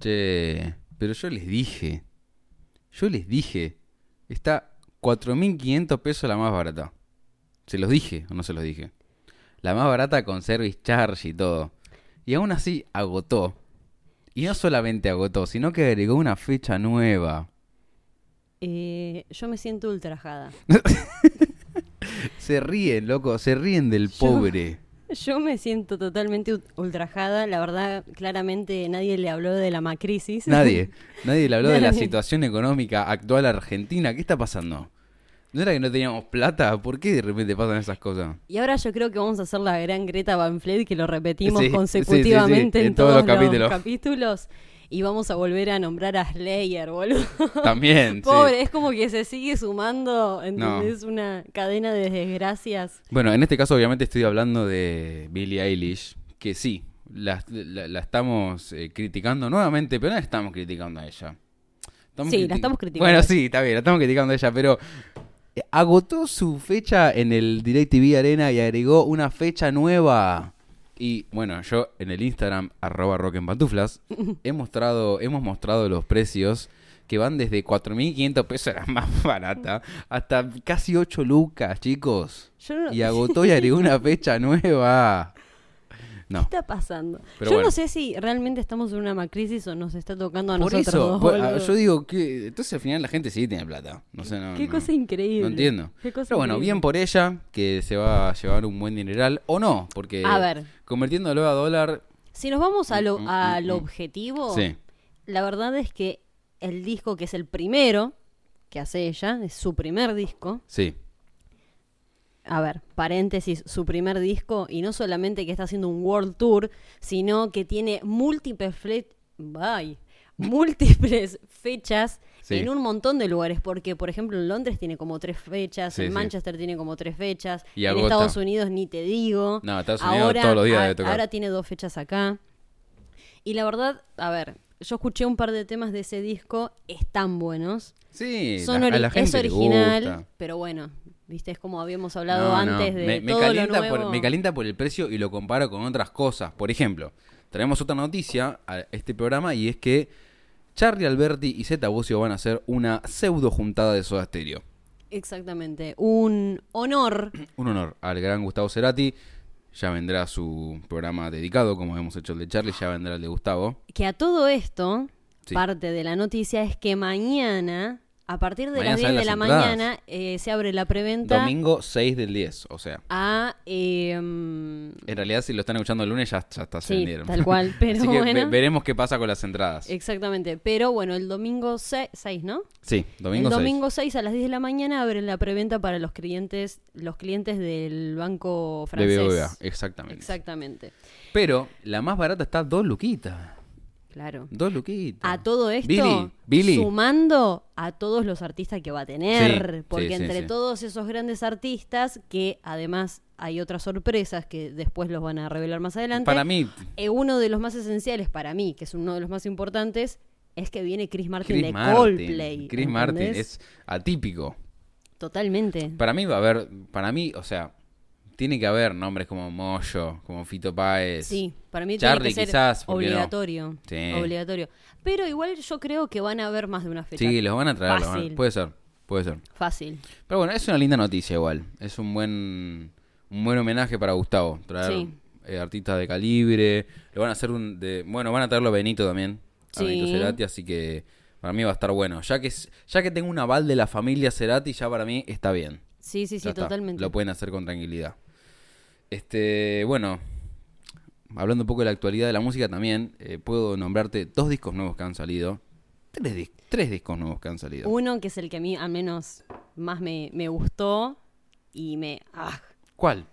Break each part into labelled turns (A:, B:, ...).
A: Che, pero yo les dije. Yo les dije. Está 4.500 pesos la más barata. ¿Se los dije o no se los dije? La más barata con service charge y todo. Y aún así agotó. Y no solamente agotó, sino que agregó una fecha nueva.
B: Eh, yo me siento ultrajada.
A: Se ríen, loco, se ríen del
B: Yo-
A: pobre.
B: Yo me siento totalmente ultrajada. La verdad, claramente nadie le habló de la macrisis.
A: Nadie, nadie le habló de la situación económica actual argentina. ¿Qué está pasando? ¿No era que no teníamos plata? ¿Por qué de repente pasan esas cosas?
B: Y ahora yo creo que vamos a hacer la gran Greta Van Fleet que lo repetimos
A: Sí, sí, sí,
B: consecutivamente
A: sí,
B: en,
A: en todos los
B: todos,
A: capítulos.
B: los capítulos. Y vamos a volver a nombrar a Slayer, boludo.
A: También, sí.
B: Pobre, es como que se sigue sumando, ¿entendés? Una cadena de desgracias.
A: Bueno, en este caso obviamente estoy hablando de Billie Eilish, que sí, la, la- la estamos eh, criticando nuevamente, pero no la estamos criticando a ella.
B: Sí, la estamos criticando
A: Bueno, sí, está bien, la estamos criticando a ella, pero eh, agotó su fecha en el DirecTV Arena y agregó una fecha nueva. Y bueno, yo en el Instagram, arroba rock en pantuflas, he mostrado, hemos mostrado los precios que van desde 4.500 pesos, la más barata, hasta casi 8 lucas, chicos.
B: Yo no-
A: Y agotó y agregó una fecha nueva.
B: ¿Qué está pasando?
A: Pero
B: yo
A: bueno.
B: no sé si realmente estamos en una macrisis o nos está tocando a
A: Por
B: nosotros
A: eso,
B: dos,
A: por- ah, yo digo que entonces al final la gente sí tiene plata. No sé, no,
B: Qué
A: no-
B: cosa increíble.
A: No entiendo.
B: Qué cosa
A: Pero bueno,
B: increíble.
A: bien por ella, que se va a llevar un buen dineral, o no, porque
B: A ver.
A: convirtiéndolo a dólar,
B: Si nos vamos a lo,
A: Mm, mm,
B: a
A: mm, mm.
B: objetivo,
A: sí,
B: la verdad es que el disco que es el primero que hace ella, es su primer disco,
A: sí.
B: A ver, paréntesis, su primer disco, y no solamente que está haciendo un world tour, sino que tiene múltiples, Bye. múltiples fechas
A: Sí.
B: en un montón de lugares, porque por ejemplo en Londres tiene como tres fechas,
A: Sí,
B: en
A: sí.
B: Manchester tiene como tres fechas,
A: Y
B: en
A: agota.
B: Estados Unidos ni te digo.
A: No, Estados Unidos todos los días
B: a-
A: debe tocar.
B: ahora tiene dos fechas acá. Y la verdad, a ver, yo escuché un par de temas de ese disco, están buenos.
A: Sí,
B: Son
A: la- a
B: ori-
A: la gente
B: es
A: le
B: original,
A: gusta.
B: pero bueno, viste, es como habíamos hablado
A: No, no,
B: antes de
A: me, me
B: todo lo
A: calienta
B: nuevo.
A: por, me calienta por el precio y lo comparo con otras cosas. Por ejemplo, traemos otra noticia a este programa y es que Charlie Alberti y Zeta Bosio van a hacer una pseudo juntada de Soda Stereo.
B: Exactamente, un honor.
A: Un honor al gran Gustavo Cerati. Ya vendrá su programa dedicado, como hemos hecho el de Charlie, ya vendrá el de Gustavo.
B: Que a todo esto,
A: Sí.
B: parte de la noticia es que mañana, a partir de
A: Mañana
B: las 10
A: salen
B: de la
A: entradas.
B: mañana, eh, se abre la preventa
A: Domingo 6 del 10, o sea.
B: a... eh, mm,
A: En realidad, si lo están escuchando el lunes, ya, ya está, se
B: Sí,
A: vendieron.
B: tal cual, pero
A: Así que
B: bueno.
A: ve- veremos qué pasa con las entradas.
B: exactamente, pero bueno, el domingo 6, ¿no?
A: Sí, domingo
B: el
A: 6.
B: domingo 6 a las 10 de la mañana abren la preventa para los clientes, los clientes del banco
A: de
B: francés.
A: BBVA, exactamente.
B: Exactamente.
A: Pero la más barata está dos luquitas.
B: Claro.
A: Dos luquitas.
B: A todo esto,
A: Billy, Billy.
B: sumando a todos los artistas que va a tener,
A: Sí,
B: porque
A: sí,
B: entre
A: sí.
B: todos esos grandes artistas, que además hay otras sorpresas que después los van a revelar más adelante,
A: Para mí,
B: eh, uno de los más esenciales para mí, que es uno de los más importantes, es que viene Chris Martin
A: Chris
B: de
A: Martin.
B: Coldplay.
A: Chris Martin es atípico.
B: Totalmente.
A: Para mí va a haber, para mí, o sea, tiene que haber nombres como Moyo, como Fito Páez.
B: Sí, para mí
A: Charlie,
B: tiene que ser
A: quizás,
B: obligatorio.
A: Sí.
B: Obligatorio. Pero igual yo creo que van a haber más de una fecha.
A: Sí, los van a traer. van a-. Puede ser, puede ser.
B: Fácil.
A: Pero bueno, es una linda noticia igual. Es un buen un buen homenaje para Gustavo. Traer
B: Sí.
A: eh, artistas de calibre. Lo van a hacer un de bueno, van a traerlo a Benito también. A
B: Sí.
A: Benito Cerati, así que para mí va a estar bueno. Ya que ya que tengo un aval de la familia Cerati, ya para mí está bien.
B: Sí, sí, sí,
A: está.
B: totalmente.
A: Lo pueden hacer con tranquilidad. Este, bueno, hablando un poco de la actualidad de la música también, eh, puedo nombrarte dos discos nuevos que han salido. Tres, dis- tres discos nuevos que han salido.
B: Uno que es el que a mí al menos más me, me gustó y me... ah,
A: ¿Cuál?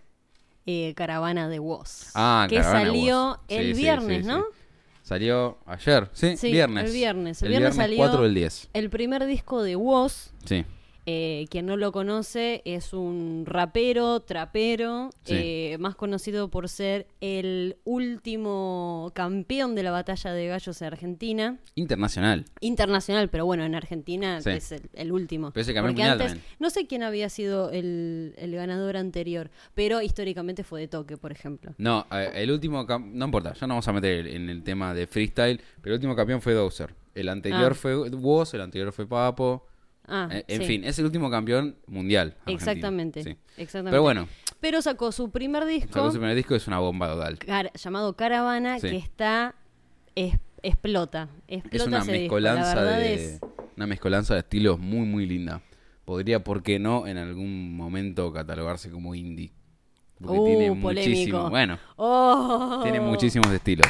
B: eh, Caravana de Woz.
A: Ah,
B: que
A: Caravana
B: salió
A: Woz. Sí,
B: el
A: sí,
B: viernes,
A: sí,
B: ¿no?
A: sí. Salió ayer, sí,
B: Sí,
A: viernes.
B: el viernes. El viernes salió-
A: 4 del 10.
B: El primer disco de Woz
A: Sí.
B: Eh, quien no lo conoce es un rapero, trapero,
A: Sí.
B: eh, más conocido por ser el último campeón de la batalla de gallos en Argentina.
A: Internacional.
B: Internacional, pero bueno, en Argentina
A: Sí.
B: es el, el último.
A: Pero ese
B: Porque antes,
A: también.
B: no sé quién había sido el, el ganador anterior, pero históricamente fue de toque, por ejemplo.
A: No, el último. No importa, ya no vamos a meter en el tema de freestyle. Pero el último campeón fue Dozer. El anterior
B: Ah.
A: fue Woz, el anterior fue Papo.
B: Ah,
A: Eh, en
B: sí.
A: fin, es el último campeón mundial. argentino.
B: Exactamente,
A: Sí.
B: exactamente.
A: Pero bueno,
B: Pero sacó su primer disco
A: sacó su primer disco, es una bomba total.
B: car- llamado Caravana
A: Sí.
B: que está es- explota, explota
A: Es una
B: ese disco. La
A: mezcolanza de.
B: es
A: Una mezcolanza de estilos muy, muy linda. Podría, ¿por qué no, en algún momento catalogarse como indie? Porque
B: Uh,
A: tiene
B: polémico.
A: muchísimo. Bueno,
B: ¡Oh!
A: tiene muchísimos estilos.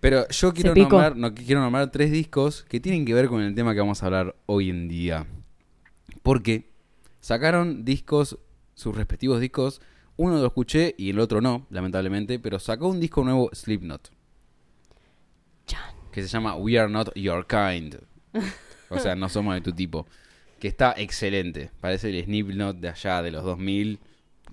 A: Pero yo quiero nombrar, no, quiero nombrar tres discos que tienen que ver con el tema que vamos a hablar hoy en día. Porque sacaron discos, sus respectivos discos. Uno lo escuché y el otro no, lamentablemente. Pero sacó un disco nuevo, Slipknot. Que se llama We Are Not Your Kind. O sea, no somos de tu tipo. Que está excelente. Parece el Slipknot de allá, de los 2000.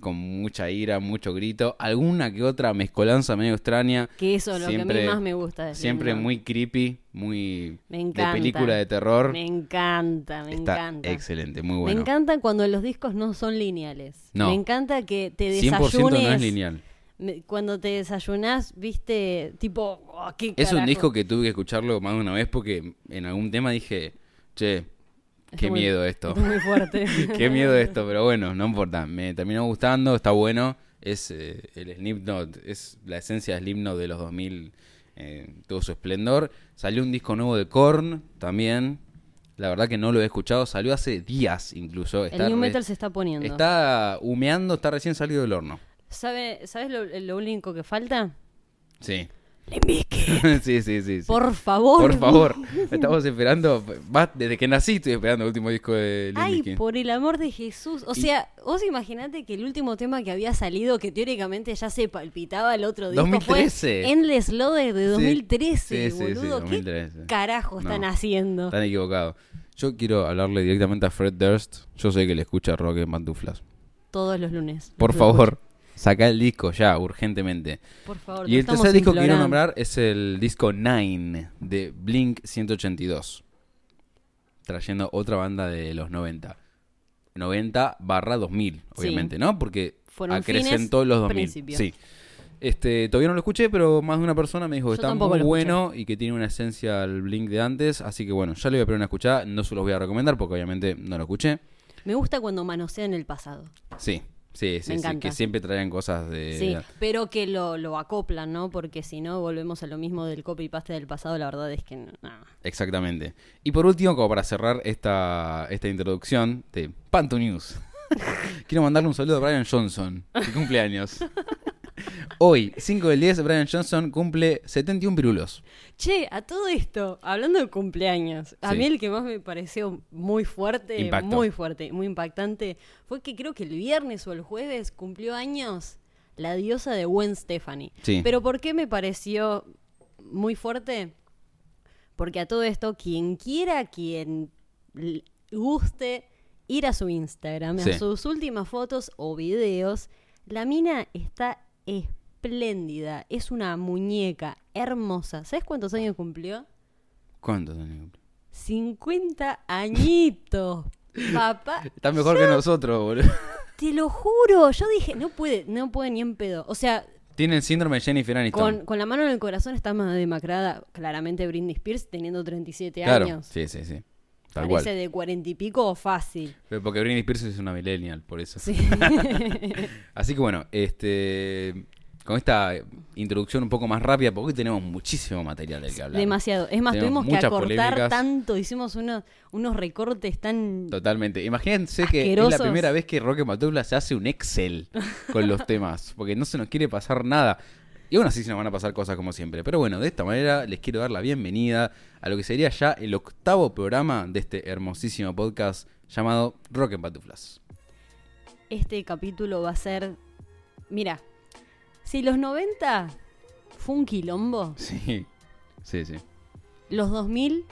A: Con mucha ira, mucho grito. Alguna que otra mezcolanza medio extraña.
B: Que eso es lo que a mí más me gusta. de
A: Siempre muy creepy, muy
B: Me
A: de
B: encanta.
A: película de terror.
B: Me encanta, me
A: Está
B: encanta.
A: excelente, muy
B: Me
A: bueno.
B: encanta cuando los discos no son lineales.
A: No.
B: Me encanta que te
A: 100%
B: desayunes.
A: no es lineal.
B: me- Cuando te desayunás, viste, tipo, oh, ¿qué
A: Es un disco que tuve que escucharlo más de una vez porque en algún tema dije, che, qué miedo esto.
B: muy fuerte.
A: qué miedo esto, pero bueno, no importa. Me terminó gustando, está bueno. Es eh, el Slipknot, es la esencia del Slipknot de los 2000, eh, todo su esplendor. Salió un disco nuevo de Korn también. La verdad que no lo he escuchado, salió hace días incluso.
B: El
A: Está
B: new
A: re-
B: metal se está poniendo.
A: Está humeando, está recién salido del horno.
B: ¿Sabe, ¿Sabes lo, lo único que falta?
A: Sí.
B: Limbique.
A: sí, sí, sí. sí.
B: Por favor.
A: Por favor, estamos esperando. va, desde que nací estoy esperando el último disco de Limp
B: Ay, por el amor de Jesús. O
A: Y-
B: sea, vos imaginate que el último tema que había salido, que teóricamente ya se palpitaba el otro disco,
A: 2013.
B: fue Endless Loader de 2013,
A: Sí, sí,
B: boludo.
A: 2013.
B: ¿Qué carajo están
A: No.
B: haciendo?
A: Están equivocados. Yo quiero hablarle directamente a Fred Durst. Yo sé que le escucha rock en pantuflas.
B: Todos los lunes.
A: Por favor, saca el disco ya, urgentemente.
B: Por favor.
A: Y el tercer disco que quiero nombrar es el disco Nine de Blink 182. Trayendo otra banda de los 90. 90 barra 2000, obviamente, ¿no? Porque
B: Fueron
A: acrecentó los 2000.
B: principios.
A: Sí. Este, todavía no lo escuché, pero más de una persona me dijo que está muy
B: escuché.
A: bueno y que tiene una esencia al Blink de antes. Así que bueno, ya le voy a pedir una escuchada. No se los voy a recomendar porque obviamente no lo escuché.
B: Me gusta cuando manosean el pasado.
A: Sí, sí, sí, sí, que siempre traían cosas de...
B: Sí, pero que lo, lo acoplan, ¿no? Porque si no, volvemos a lo mismo del copy y paste del pasado. La verdad es que no.
A: Exactamente. Y por último, como para cerrar esta, esta introducción de Panto News, quiero mandarle un saludo a Brian Johnson, que cumpleaños. Hoy, 5 del 10, Brian Johnson cumple 71 pirulos.
B: Che, a todo esto, hablando de cumpleaños, a
A: Sí.
B: mí el que más me pareció muy fuerte,
A: Impacto.
B: muy fuerte, muy impactante, fue que creo que el viernes o el jueves cumplió años la diosa de Gwen Stefani.
A: Sí.
B: Pero ¿por qué me pareció muy fuerte? Porque a todo esto, quien quiera, quien guste ir a su Instagram,
A: Sí.
B: a sus últimas fotos o videos, la mina está espléndida. Es una muñeca hermosa. ¿Sabes cuántos años cumplió?
A: ¿Cuántos años cumple?
B: 50 añitos. Papá,
A: Está mejor que nosotros, boludo.
B: te lo juro. Yo dije, no puede, no puede ni en pedo. O sea,
A: Tiene el síndrome de Jennifer Aniston.
B: con, con la mano en el corazón está más demacrada, claramente Britney Spears, teniendo 37
A: claro,
B: años.
A: sí, sí, sí. Tal
B: Parece
A: cual.
B: de cuarenta y pico fácil.
A: Pero Porque Britney Spears es una millennial, por eso.
B: Sí.
A: Así que bueno, este con esta introducción un poco más rápida, porque hoy tenemos muchísimo material del que hablar.
B: Demasiado. Es más,
A: Tenemos
B: tuvimos que acortar
A: polémicas.
B: tanto, hicimos unos, unos recortes tan...
A: Totalmente. Imagínense que es la primera vez que Roque Matubla se hace un Excel con los temas, porque no se nos quiere pasar nada. Y aún así se nos van a pasar cosas como siempre. Pero bueno, de esta manera les quiero dar la bienvenida a lo que sería ya el octavo programa de este hermosísimo podcast llamado Rock en Patuflas.
B: Este capítulo va a ser... Mira, si los 90 fue un quilombo,
A: Sí, sí, sí.
B: los 2000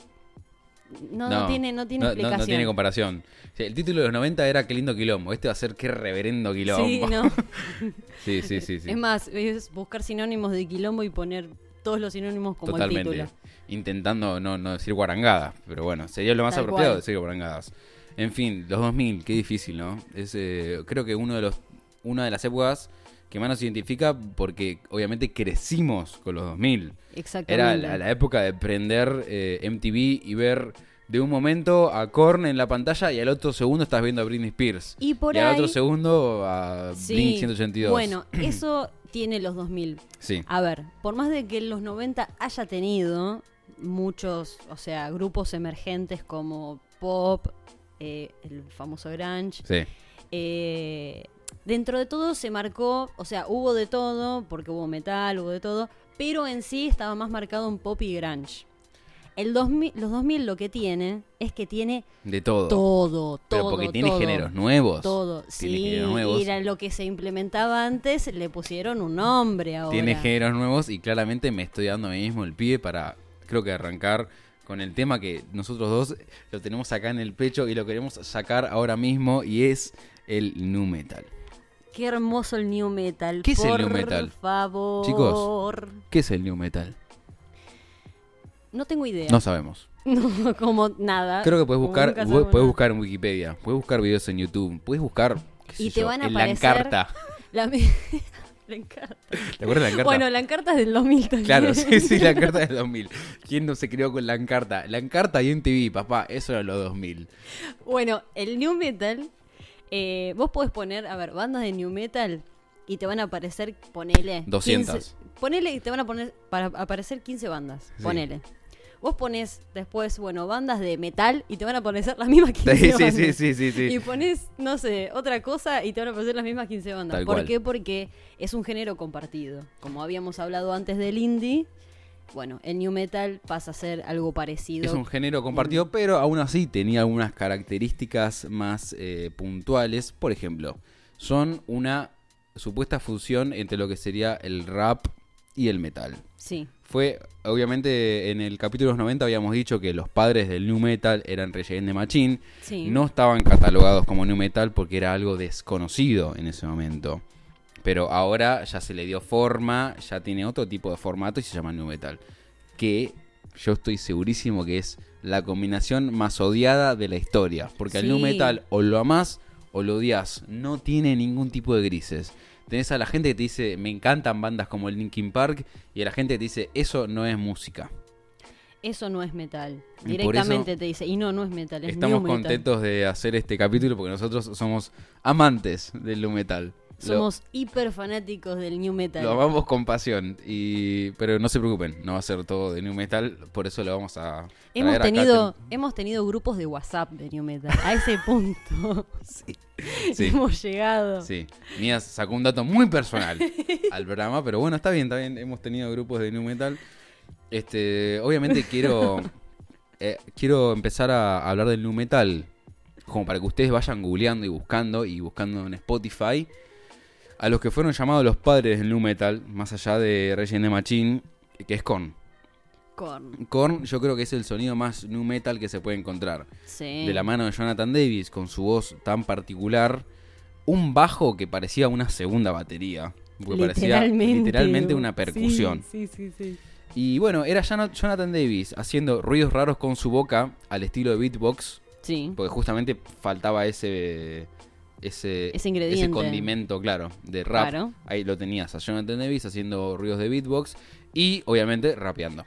B: no, no tiene, no tiene
A: no-
B: explicación.
A: no tiene comparación. O sea, el título de los 90 era Qué lindo quilombo. Este va a ser Qué reverendo quilombo.
B: Sí, no.
A: sí, sí, sí, sí.
B: Es más, es buscar sinónimos de quilombo y poner todos los sinónimos como el
A: Totalmente.
B: título.
A: Intentando no, no decir guarangadas. Pero bueno, sería lo más
B: Tal
A: apropiado
B: cual.
A: decir guarangadas. En fin, los 2000, qué difícil, ¿no? Es, eh, creo que uno de los, una de las épocas que más nos identifica porque obviamente crecimos con los 2000.
B: Exactamente.
A: Era la, la época de prender eh, MTV y ver de un momento a Korn en la pantalla y al otro segundo estás viendo a Britney Spears.
B: Y por
A: y al
B: ahí-
A: otro segundo a
B: Sí,
A: Blink 182.
B: Bueno, eso tiene los 2000.
A: Sí,
B: A ver, por más de que en los 90 haya tenido muchos, o sea, grupos emergentes como pop, eh, el famoso grunge,
A: sí.
B: eh, dentro de todo se marcó, o sea, hubo de todo, porque hubo metal, hubo de todo, pero en sí estaba más marcado en pop y grunge. El 2000, los 2000 lo que tiene es que tiene
A: De todo.
B: todo, todo.
A: Pero porque tiene
B: todo,
A: géneros nuevos.
B: Todo,
A: Tiene
B: sí,
A: géneros nuevos.
B: y era lo que se implementaba antes, le pusieron un nombre ahora.
A: Tiene géneros nuevos y claramente me estoy dando a mí mismo el pie para, creo que arrancar con el tema que nosotros dos lo tenemos acá en el pecho y lo queremos sacar ahora mismo y es el nu metal.
B: Qué hermoso el new metal.
A: ¿Qué es el
B: por
A: new metal?
B: favor.
A: Chicos. ¿Qué es el nu metal?
B: No tengo idea.
A: No sabemos.
B: No, como nada.
A: Creo que puedes buscar, puedes buscar en Wikipedia, puedes buscar videos en YouTube, puedes buscar qué sé
B: Y te
A: yo,
B: van a
A: en
B: aparecer-
A: la encarta.
B: La, encarta.
A: ¿Te acuerdas de la encarta?
B: Bueno, la encarta es del 2000 también.
A: Claro, sí, sí, la encarta del 2000. ¿Quién no se crió con la encarta? La encarta y en TV, papá, eso era los 2000.
B: Bueno, el new metal, eh, vos podés poner, a ver, bandas de new metal y te van a aparecer, ponele.
A: 200.
B: 15 ponele y te van a poner para aparecer 15 bandas.
A: Sí.
B: Ponele. Vos pones después, bueno, bandas de metal y te van a aparecer las mismas 15
A: Sí, sí,
B: bandas.
A: sí, sí, sí, sí.
B: Y pones, no sé, otra cosa y te van a aparecer las mismas 15 bandas.
A: Tal
B: ¿Por
A: cual.
B: qué? Porque es un género compartido. Como habíamos hablado antes del indie, bueno, el new metal pasa a ser algo parecido.
A: Es un género compartido, pero aún así tenía algunas características más eh, puntuales. Por ejemplo, son una supuesta fusión entre lo que sería el rap y el metal.
B: Sí,
A: Fue, obviamente, en el capítulo de los 90 habíamos dicho que los padres del new metal eran Against the Machine.
B: sí.
A: No estaban catalogados como new metal porque era algo desconocido en ese momento. Pero ahora ya se le dio forma, ya tiene otro tipo de formato y se llama new metal. Que yo estoy segurísimo que es la combinación más odiada de la historia. Porque al new
B: Sí.
A: metal o lo amás o lo odias. No tiene ningún tipo de grises. Tenés a la gente que te dice, me encantan bandas como el Linkin Park, y a la gente que te dice, eso no es música.
B: Eso no es metal.
A: Y
B: Directamente te dice, y no, no es metal, es
A: Estamos
B: new metal.
A: contentos de hacer este capítulo porque nosotros somos amantes del nu Lo-
B: Somos hiper fanáticos del new metal.
A: Lo, amamos con pasión. Y, pero no se preocupen, no va a ser todo de new metal, por eso lo vamos a.
B: hemos
A: acá.
B: tenido, hemos tenido grupos de WhatsApp de new metal. A ese punto
A: Sí. Sí.
B: hemos llegado.
A: Sí, Mías sacó un dato muy personal al programa, pero bueno, está bien, está bien. Hemos tenido grupos de new metal. Este, obviamente quiero eh, quiero empezar a hablar del new metal como para que ustedes vayan googleando y buscando y buscando en Spotify a los que fueron llamados los padres del new metal, más allá de Against the Machine, que es Korn.
B: Korn.
A: Korn yo creo que es el sonido más new metal que se puede encontrar
B: Sí.
A: de la mano de Jonathan Davis con su voz tan particular, un bajo que parecía una segunda batería, porque parecía
B: Literalmente.
A: literalmente una percusión.
B: Sí, sí, sí.
A: Y bueno, era Jonathan Davis haciendo ruidos raros con su boca al estilo de beatbox,
B: Sí.
A: porque justamente faltaba ese ese,
B: Ese ingrediente.
A: condimento, claro, de rap.
B: Claro.
A: Ahí lo tenías a Jonathan Davis haciendo ruidos de beatbox y obviamente rapeando.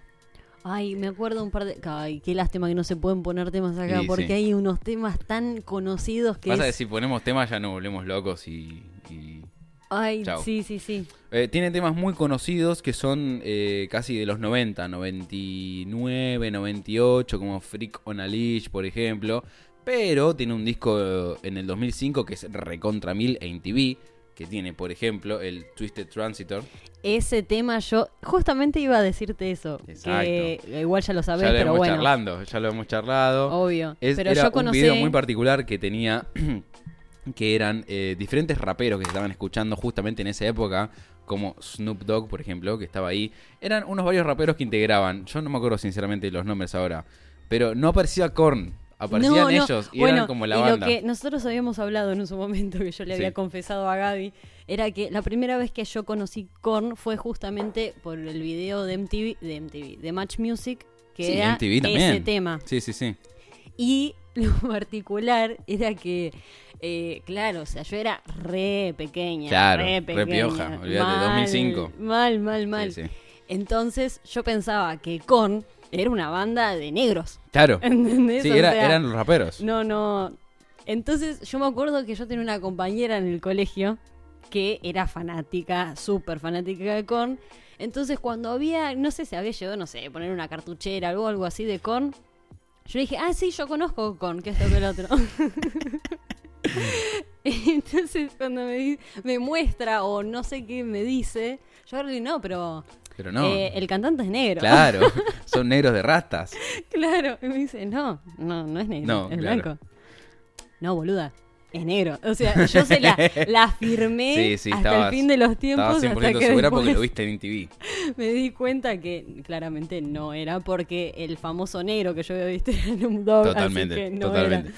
B: Ay, me acuerdo un par de. Ay, qué lástima que no se pueden poner temas acá,
A: Sí,
B: porque
A: sí.
B: hay unos temas tan conocidos que.
A: Pasa que
B: Es...
A: si ponemos temas ya nos volvemos locos y- y
B: Ay,
A: Chao.
B: sí, sí, sí.
A: Eh, tiene temas muy conocidos que son eh, casi de los 90, 99, 98, como Freak on a Leash, por ejemplo. Pero tiene un disco eh, en el 2005 que es recontra mil en TV, que tiene, por ejemplo, el Twisted Transitor.
B: Ese tema yo justamente iba a decirte eso.
A: Exacto.
B: Que igual ya lo sabés,
A: ya lo
B: pero
A: hemos
B: bueno.
A: charlando, ya lo hemos charlado.
B: Obvio.
A: Es-
B: pero
A: era
B: yo
A: un
B: conocí.
A: video muy particular que tenía que eran eh, diferentes raperos que se estaban escuchando justamente en esa época, como Snoop Dogg, por ejemplo, que estaba ahí. Eran unos varios raperos que integraban, yo no me acuerdo sinceramente los nombres ahora, pero no aparecía Korn. Aparecían
B: No, no.
A: ellos y
B: Bueno,
A: eran como la
B: y
A: banda.
B: lo que nosotros habíamos hablado en su momento, que yo le había
A: Sí.
B: confesado a Gaby, era que la primera vez que yo conocí Korn fue justamente por el video de MTV, de MTV, de Match Music, que
A: Sí,
B: era
A: MTV también.
B: ese tema.
A: Sí, sí, sí.
B: Y lo particular era que, eh, claro, o sea, yo era re pequeña.
A: Claro,
B: re
A: re
B: pequeña.
A: pioja, olvídate,
B: Mal,
A: 2005.
B: Mal, mal, mal.
A: Sí.
B: Entonces yo pensaba que Korn era una banda de negros.
A: Claro.
B: ¿Entendés?
A: Sí,
B: O
A: era-
B: sea,
A: eran los raperos.
B: No, no. Entonces yo me acuerdo que yo tenía una compañera en el colegio que era fanática, súper fanática de Korn. Entonces cuando había, no sé, se había llevado, no sé, poner una cartuchera o algo así de Korn, yo dije, ah, sí, yo conozco Korn, que esto que el otro. Entonces cuando me, me muestra o no sé qué me dice, yo le digo, no, pero
A: Pero no.
B: eh, el cantante es negro.
A: Claro. Son negros de rastas.
B: Claro, y me dice, no, no, no es negro,
A: No,
B: es
A: claro.
B: blanco. No, boluda, es negro. O sea, yo se la, la afirmé
A: Sí, sí,
B: hasta
A: estabas-
B: el fin de los
A: Estaba
B: tiempos
A: 100%
B: hasta que
A: segura porque lo viste en TV.
B: me di cuenta que claramente no era porque el famoso negro que yo había visto era un dog,
A: Totalmente,
B: así que no
A: totalmente.
B: era.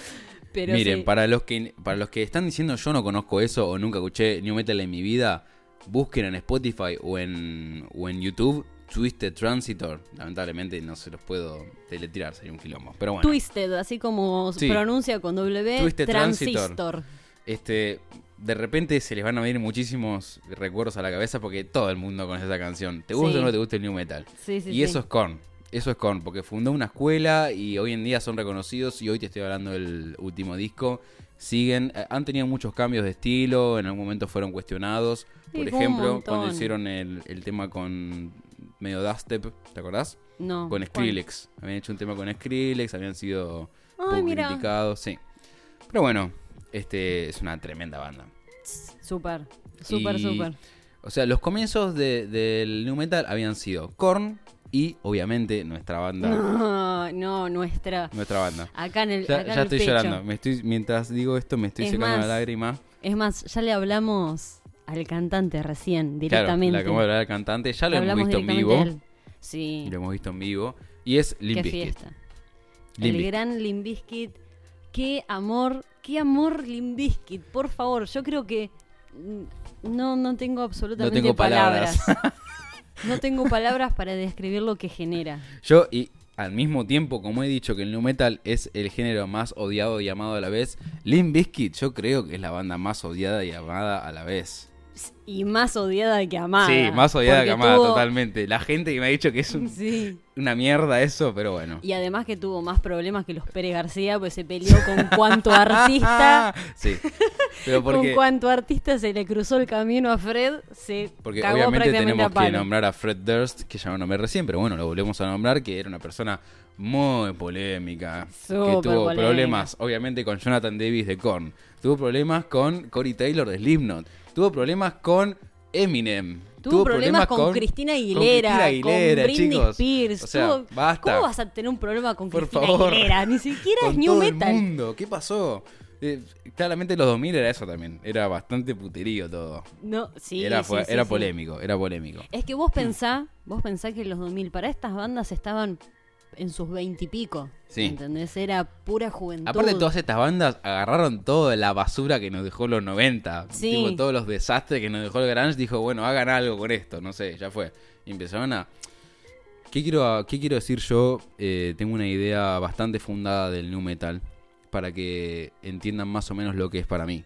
B: Pero
A: Miren,
B: sí,
A: para los que para los que están diciendo yo no conozco eso o nunca escuché New Metal en mi vida, busquen en Spotify o en, o en YouTube Twisted Transitor. Lamentablemente no se los puedo deletrear, sería un quilombo. Pero bueno,
B: Twisted, así como
A: Sí.
B: pronuncia con W,
A: Twisted
B: transistor.
A: este de repente se les van a venir muchísimos recuerdos a la cabeza porque todo el mundo conoce esa canción. ¿Te gusta
B: Sí.
A: o no te gusta el New Metal?
B: Sí, sí,
A: y
B: sí.
A: eso es Korn. Eso es Korn, porque fundó una escuela y hoy en día son reconocidos y hoy te estoy hablando del último disco. Siguen, eh, han tenido muchos cambios de estilo, en algún momento fueron cuestionados. Por ejemplo, cuando hicieron el, el tema con medio dubstep, ¿te acordás?
B: No.
A: con
B: ¿cuál?
A: Skrillex. Habían hecho un tema con Skrillex, habían sido
B: Ay,
A: poco criticados, sí. Pero bueno, este es una tremenda banda.
B: Súper, súper, súper.
A: O sea, los comienzos de- del new metal habían sido Korn y obviamente nuestra banda,
B: No, no, nuestra.
A: nuestra banda.
B: Acá en el,
A: Ya,
B: acá
A: ya
B: en el
A: estoy
B: pecho.
A: llorando. Me estoy, mientras digo esto me estoy
B: Es
A: secando
B: más,
A: la lágrima.
B: Es más, ya le hablamos al cantante recién,
A: Claro,
B: directamente.
A: la que vamos a hablar al cantante. Ya lo hemos visto en vivo.
B: Sí,
A: Lo hemos visto en vivo. Y es Limp
B: qué
A: Bizkit.
B: fiesta.
A: Limp
B: el
A: Bizkit.
B: gran Limbiskit. Qué amor, qué amor Limbiskit. Por favor, yo creo que mm, no, no tengo absolutamente
A: tengo palabras.
B: no tengo palabras para describir lo que genera.
A: Yo, y al mismo tiempo, como he dicho que el new metal es el género más odiado y amado a la vez, Limp Bizkit yo creo que es la banda más odiada y amada a la vez.
B: Y más odiada que amada.
A: sí, más odiada que amada,
B: tuvo-
A: totalmente. La gente que me ha dicho que es un-
B: Sí.
A: una mierda eso, pero bueno.
B: Y además que tuvo más problemas que los Pérez García, pues se peleó con cuánto artista.
A: sí. Pero porque,
B: Con cuánto artista se le cruzó el camino a Fred, se
A: porque
B: cagó
A: obviamente
B: prácticamente
A: tenemos
B: a palo.
A: que nombrar a Fred Durst, que ya lo nombré recién, pero bueno, lo volvemos a nombrar, que era una persona muy polémica, que tuvo
B: polémica.
A: problemas, obviamente, con Jonathan Davis de Korn, tuvo problemas con Cory Taylor de Slipknot, tuvo problemas con Eminem.
B: Tuvo problemas con, Cristina Aguilera, con,
A: Aguilera,
B: Britney
A: chicos.
B: Spears.
A: O sea,
B: tuvo-
A: basta.
B: ¿Cómo vas a tener un problema con
A: Por
B: Cristina
A: favor.
B: Aguilera? Ni siquiera
A: con
B: es New
A: todo
B: Metal.
A: el mundo. ¿Qué pasó? Eh, claramente los 2000 era eso también. Era bastante puterío todo.
B: No, sí,
A: era
B: sí,
A: fue-
B: sí,
A: era
B: sí.
A: polémico, era polémico.
B: Es que vos pensá, vos pensá que los 2000 para estas bandas estaban en sus 20 y pico.
A: Sí.
B: ¿Entendés? Era pura juventud.
A: Aparte todas estas bandas agarraron toda la basura que nos dejó los 90.
B: Sí.
A: Tipo, todos los desastres que nos dejó el grunge. Dijo, bueno, hagan algo con esto. No sé, ya fue. Y empezaron a... ¿Qué quiero, qué quiero decir yo? Eh, tengo una idea bastante fundada del new metal. Para que entiendan más o menos lo que es para mí.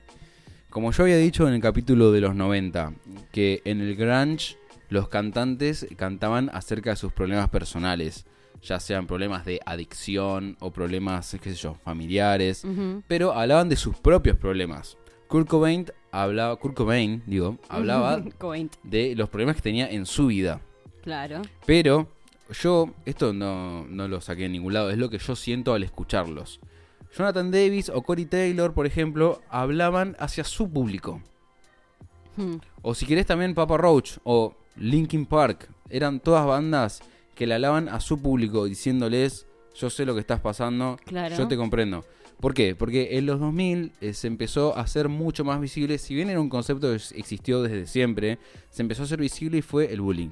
A: Como yo había dicho en el capítulo de los 90, que en el grunge los cantantes cantaban acerca de sus problemas personales, ya sean problemas de adicción o problemas, qué sé yo, familiares, pero hablaban de sus propios problemas. Kurt Cobain hablaba, Kurt Cobain, digo, hablaba de los problemas que tenía en su vida.
B: Claro.
A: Pero yo, esto no, no lo saqué en ningún lado, es lo que yo siento al escucharlos. Jonathan Davis o Cory Taylor, por ejemplo, hablaban hacia su público.
B: Hmm.
A: O si querés también Papa Roach o Linkin Park. Eran todas bandas que le hablaban a su público diciéndoles, yo sé lo que estás pasando,
B: Claro.
A: yo te comprendo. ¿Por qué? Porque en los 2000 eh, se empezó a hacer mucho más visible, si bien era un concepto que existió desde siempre, se empezó a hacer visible y fue el bullying.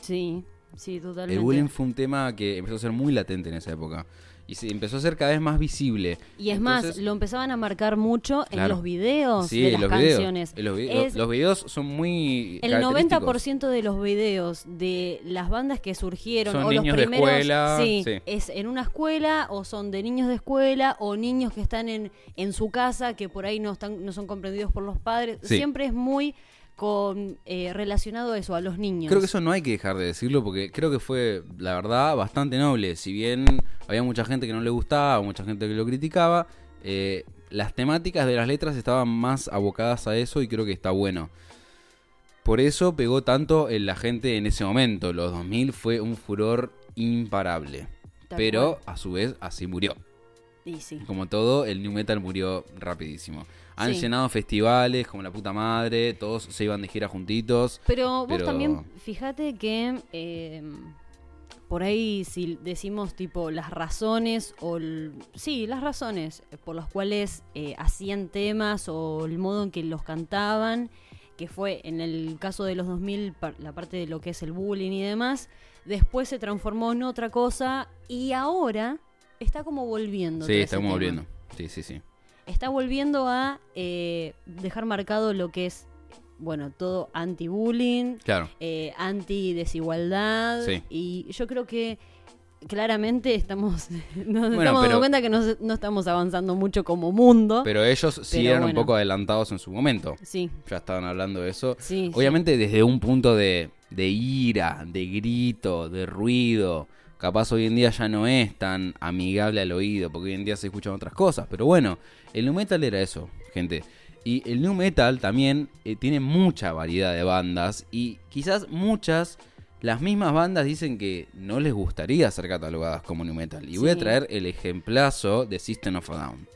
B: Sí, Sí, totalmente.
A: El bullying fue un tema que empezó a ser muy latente en esa época. Y se empezó a ser cada vez más visible.
B: Y es más, lo empezaban a marcar mucho en los videos
A: Sí,
B: de las
A: los
B: canciones.
A: videos. Los, vi-
B: Es-
A: los videos son muy.
B: El
A: característicos.
B: 90% de los videos de las bandas que surgieron
A: Son
B: o los
A: niños de
B: primeros
A: escuela,
B: sí,
A: sí.
B: es en una escuela o son de niños de escuela o niños que están en, en su casa que por ahí no están no son comprendidos por los padres.
A: Sí.
B: Siempre es muy con eh, relacionado a eso, a los niños.
A: Creo que eso no hay que dejar de decirlo porque creo que fue, la verdad, bastante noble. Si bien había mucha gente que no le gustaba, mucha gente que lo criticaba, eh, las temáticas de las letras estaban más abocadas a eso y creo que está bueno. Por eso pegó tanto en la gente en ese momento. Los 2000 fue un furor imparable.
B: Tal
A: Pero a su vez así murió.
B: Y sí.
A: Como todo, el new metal murió rapidísimo. Han
B: Sí.
A: llenado festivales como la puta madre, todos se iban de gira juntitos.
B: Pero vos también, fíjate que eh, por ahí si decimos tipo las razones o... el- sí, las razones por las cuales eh, hacían temas o el modo en que los cantaban, que fue en el caso de los 2000 par- la parte de lo que es el bullying y demás, después se transformó en otra cosa y ahora está como volviendo.
A: Sí, estamos
B: tema.
A: volviendo. Sí, sí, sí.
B: Está volviendo a eh, dejar marcado lo que es, bueno, todo anti-bullying,
A: Claro.
B: eh, anti-desigualdad.
A: Sí.
B: Y yo creo que claramente estamos, nos
A: Bueno,
B: estamos dando cuenta que no, no estamos avanzando mucho como mundo.
A: Pero ellos sí eran un poco adelantados en su momento.
B: sí,
A: Ya estaban hablando de eso.
B: sí. sí.
A: Obviamente desde un punto de, de ira, de grito, de ruido. Capaz hoy en día ya no es tan amigable al oído, porque hoy en día se escuchan otras cosas. Pero bueno, el new metal era eso, gente. Y el new metal también eh, tiene mucha variedad de bandas y quizás muchas, las mismas bandas dicen que no les gustaría ser catalogadas como new metal. Y voy a traer el ejemplazo de System of a Down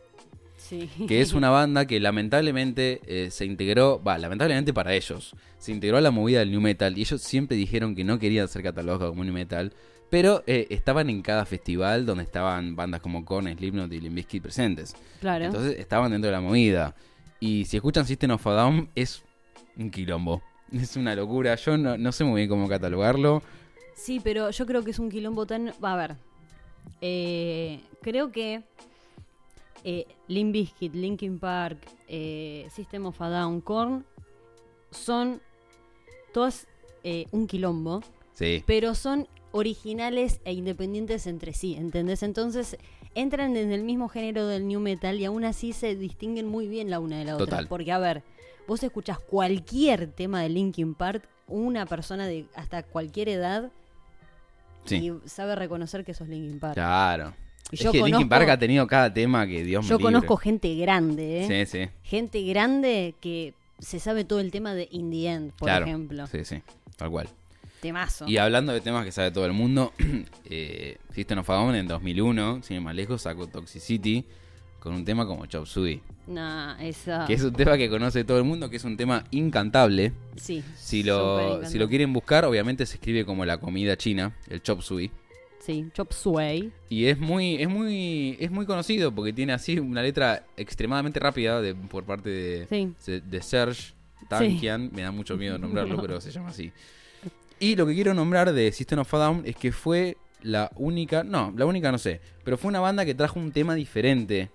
B: Sí.
A: que es una banda que lamentablemente eh, se integró, va, lamentablemente para ellos, se integró a la movida del new metal y ellos siempre dijeron que no querían ser catalogados como new metal, pero eh, estaban en cada festival donde estaban bandas como Korn, Slipknot y Limp Bizkit presentes.
B: claro.
A: Entonces estaban dentro de la movida. Y si escuchan System of a Down es un quilombo. Es una locura. Yo no, no sé muy bien cómo catalogarlo.
B: Sí, pero yo creo que es un quilombo tan... Va a ver. Eh, creo que eh, Limp Bizkit, Linkin Park, eh, System of a Down, Korn son todas eh, un quilombo,
A: Sí.
B: pero son originales e independientes entre sí, ¿entendés? Entonces entran en el mismo género del new metal y aún así se distinguen muy bien la una de la otra. Porque, a ver, vos escuchás cualquier tema de Linkin Park, una persona de hasta cualquier edad
A: Sí.
B: y sabe reconocer que sos Linkin Park.
A: Claro.
B: Y
A: es
B: yo
A: que Linkin
B: conozco-
A: Park ha tenido cada tema que Dios me
B: Yo
A: libre.
B: conozco gente grande, ¿eh?
A: Sí, sí.
B: Gente grande que se sabe todo el tema de In the End, por
A: claro.
B: ejemplo.
A: Sí, sí. Tal cual.
B: Temazo.
A: Y hablando de temas que sabe todo el mundo, eh, System of a Down en 2001, sin ir más lejos, sacó Toxicity con un tema como Chop Suey.
B: Nah, esa...
A: Que es un tema que conoce todo el mundo, que es un tema incantable.
B: Sí.
A: Si lo, si lo quieren buscar, obviamente se escribe como la comida china, el Chop Suey.
B: Sí, Chop Suey.
A: Y es muy, es muy, es muy conocido porque tiene así una letra extremadamente rápida de, por parte de,
B: Sí.
A: se- de Serge Tankian. Me da mucho miedo nombrarlo, pero se llama así. Y lo que quiero nombrar de System of a Down es que fue la única, no, la única no sé, pero fue una banda que trajo un tema diferente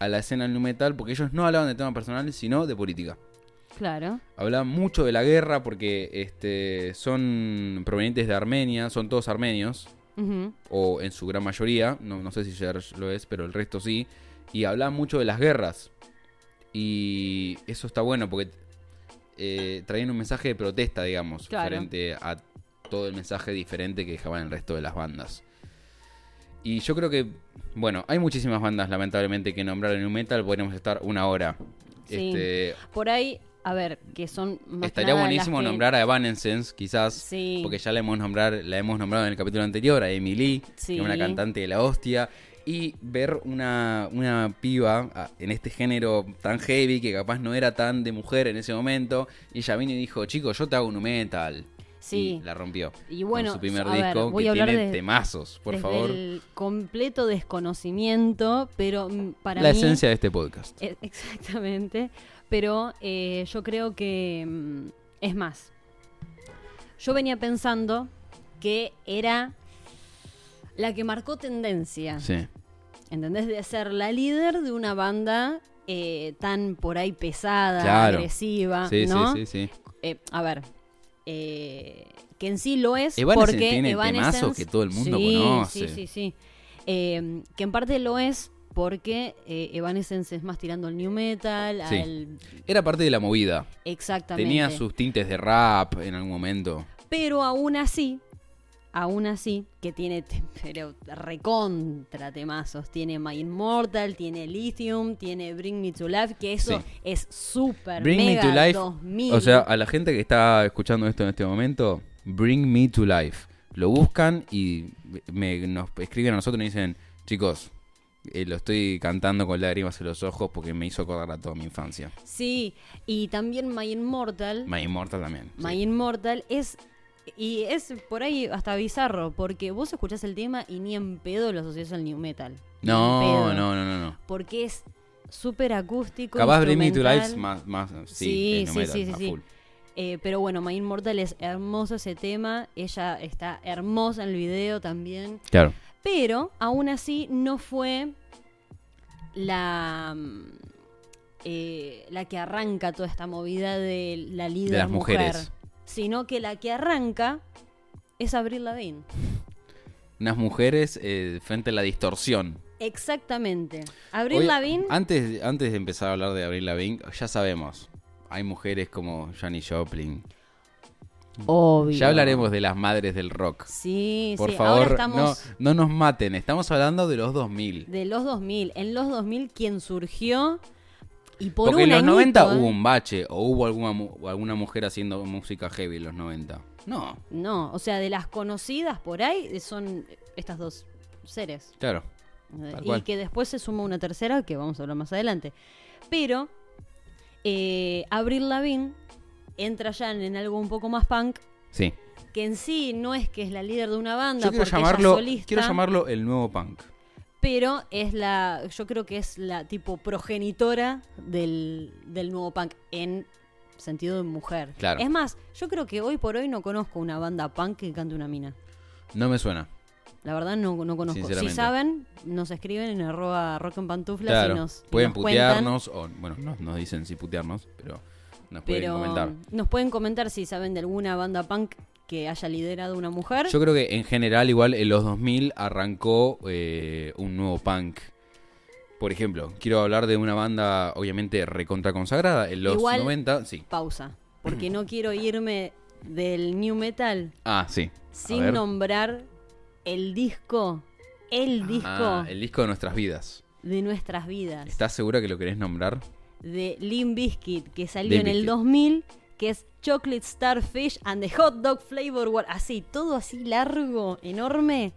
A: a la escena del nu metal porque ellos no hablaban de temas personales, sino de política.
B: Claro.
A: Hablaban mucho de la guerra porque este, son provenientes de Armenia, son todos armenios o en su gran mayoría, no, no sé si Serge lo es, pero el resto sí, y hablaban mucho de las guerras. Y eso está bueno porque eh, traían un mensaje de protesta, digamos,
B: Claro.
A: frente a todo el mensaje diferente que dejaban el resto de las bandas. Y yo creo que, bueno, hay muchísimas bandas, lamentablemente, que nombrar en un metal podríamos estar una hora.
B: Sí.
A: Este,
B: Por ahí, a ver, que son más
A: estaría
B: nada
A: buenísimo
B: las que-
A: nombrar a Evanescence, quizás,
B: Sí.
A: porque ya la hemos, nombrar, la hemos nombrado en el capítulo anterior, a Emily,
B: Sí.
A: que es una cantante de la hostia. Y ver una, una piba ah, en este género tan heavy que capaz no era tan de mujer en ese momento. Y ella vino y dijo, chicos, yo te hago un metal.
B: Sí.
A: Y la rompió.
B: Y bueno,
A: con su primer
B: a ver,
A: disco
B: voy
A: que
B: a
A: tiene
B: de-
A: temazos, por
B: desde
A: favor.
B: el completo desconocimiento, pero mm, para
A: La
B: mí...
A: esencia de este podcast.
B: E- Exactamente. Pero eh, yo creo que mm, es más. Yo venía pensando que era la que marcó tendencia.
A: Sí.
B: ¿Entendés? De ser la líder de una banda eh, tan por ahí pesada,
A: Claro.
B: agresiva,
A: Sí,
B: ¿no?
A: sí, sí, sí.
B: Eh, a ver, eh, que en sí lo es
A: Evanescence
B: porque
A: tiene
B: Evanescence-
A: que todo el mundo
B: Sí,
A: conoce.
B: Sí, sí, sí. Que en parte lo es porque Evanescence es más tirando al new metal,
A: Sí.
B: al...
A: Era parte de la movida.
B: Exactamente.
A: Tenía sus tintes de rap en algún momento.
B: Pero aún así, aún así, que tiene pero recontra temazos. Tiene My Immortal, tiene Lithium, tiene Bring Me to Life, que eso
A: Sí.
B: es súper
A: Bring
B: mega
A: Me to Life.
B: 2000.
A: O sea, a la gente que está escuchando esto en este momento, Bring Me to Life. Lo buscan y me, nos escriben a nosotros y dicen, chicos, eh, lo estoy cantando con lágrimas en los ojos porque me hizo acordar a toda mi infancia.
B: Sí, y también My Immortal.
A: My Immortal también. sí.
B: My Immortal es. Y es por ahí hasta bizarro, porque vos escuchás el tema y ni en pedo lo asociás al new metal.
A: No, no, no, no, no.
B: Porque es súper acústico.
A: Capaz Bring Me to. Life más, más sí,
B: Sí, sí,
A: metal,
B: sí. Eh, pero bueno, My Immortal es hermoso ese tema. Ella está hermosa en el video también.
A: Claro.
B: Pero aún así no fue la, mm, eh, la que arranca toda esta movida de la líder
A: De las
B: mujer,
A: mujeres.
B: Sino que la que arranca es Avril Lavigne.
A: Unas mujeres eh, frente a la distorsión.
B: Exactamente. Lavigne.
A: Antes, antes de empezar a hablar de Avril Lavigne, ya sabemos. Hay mujeres como Janis Joplin.
B: Obvio.
A: Ya hablaremos de las madres del rock.
B: Sí,
A: Por
B: sí. Ahora
A: favor,
B: estamos
A: no, no nos maten. Estamos hablando de los 2000.
B: de los 2000. En los 2000, quien surgió y por
A: Porque en los
B: añito,
A: 90
B: ¿eh?
A: hubo un bache. O hubo alguna, alguna mujer haciendo música heavy en los 90. No,
B: No, o sea, de las conocidas por ahí eh, son estas dos seres.
A: claro.
B: Eh, y
A: cual.
B: que después se suma una tercera que vamos a hablar más adelante. Pero eh, Avril Lavigne entra ya en, en algo un poco más punk,
A: Sí.
B: que en sí no es que es la líder de una banda,
A: Yo quiero llamarlo,
B: solista,
A: quiero llamarlo el nuevo punk.
B: Pero es la, yo creo que es la tipo progenitora del, del nuevo punk en sentido de mujer.
A: Claro.
B: Es más, yo creo que hoy por hoy no conozco una banda punk que cante una mina.
A: No me suena.
B: La verdad no, no conozco. Si saben, nos escriben en arroba rock en pantuflas
A: Claro.
B: y nos, y
A: pueden
B: cuentan.
A: putearnos. O, bueno, no nos dicen si putearnos, pero nos pueden comentar.
B: nos pueden comentar si saben de alguna banda punk que haya liderado una mujer.
A: Yo creo que en general, igual en los 2000 arrancó eh, un nuevo punk. Por ejemplo, quiero hablar de una banda obviamente recontra consagrada. En los
B: Igual-
A: 90, sí.
B: Pausa. Porque no quiero irme del new metal
A: Ah, sí.
B: Sin nombrar el disco, el disco
A: Ah, el disco de nuestras vidas.
B: de nuestras vidas.
A: ¿Estás segura que lo querés nombrar?
B: De Limp Bizkit, que salió
A: Limp
B: en el
A: Bizkit.
B: 2000, que es Chocolate Starfish and the Hot Dog Flavor War. Así, todo así largo, enorme.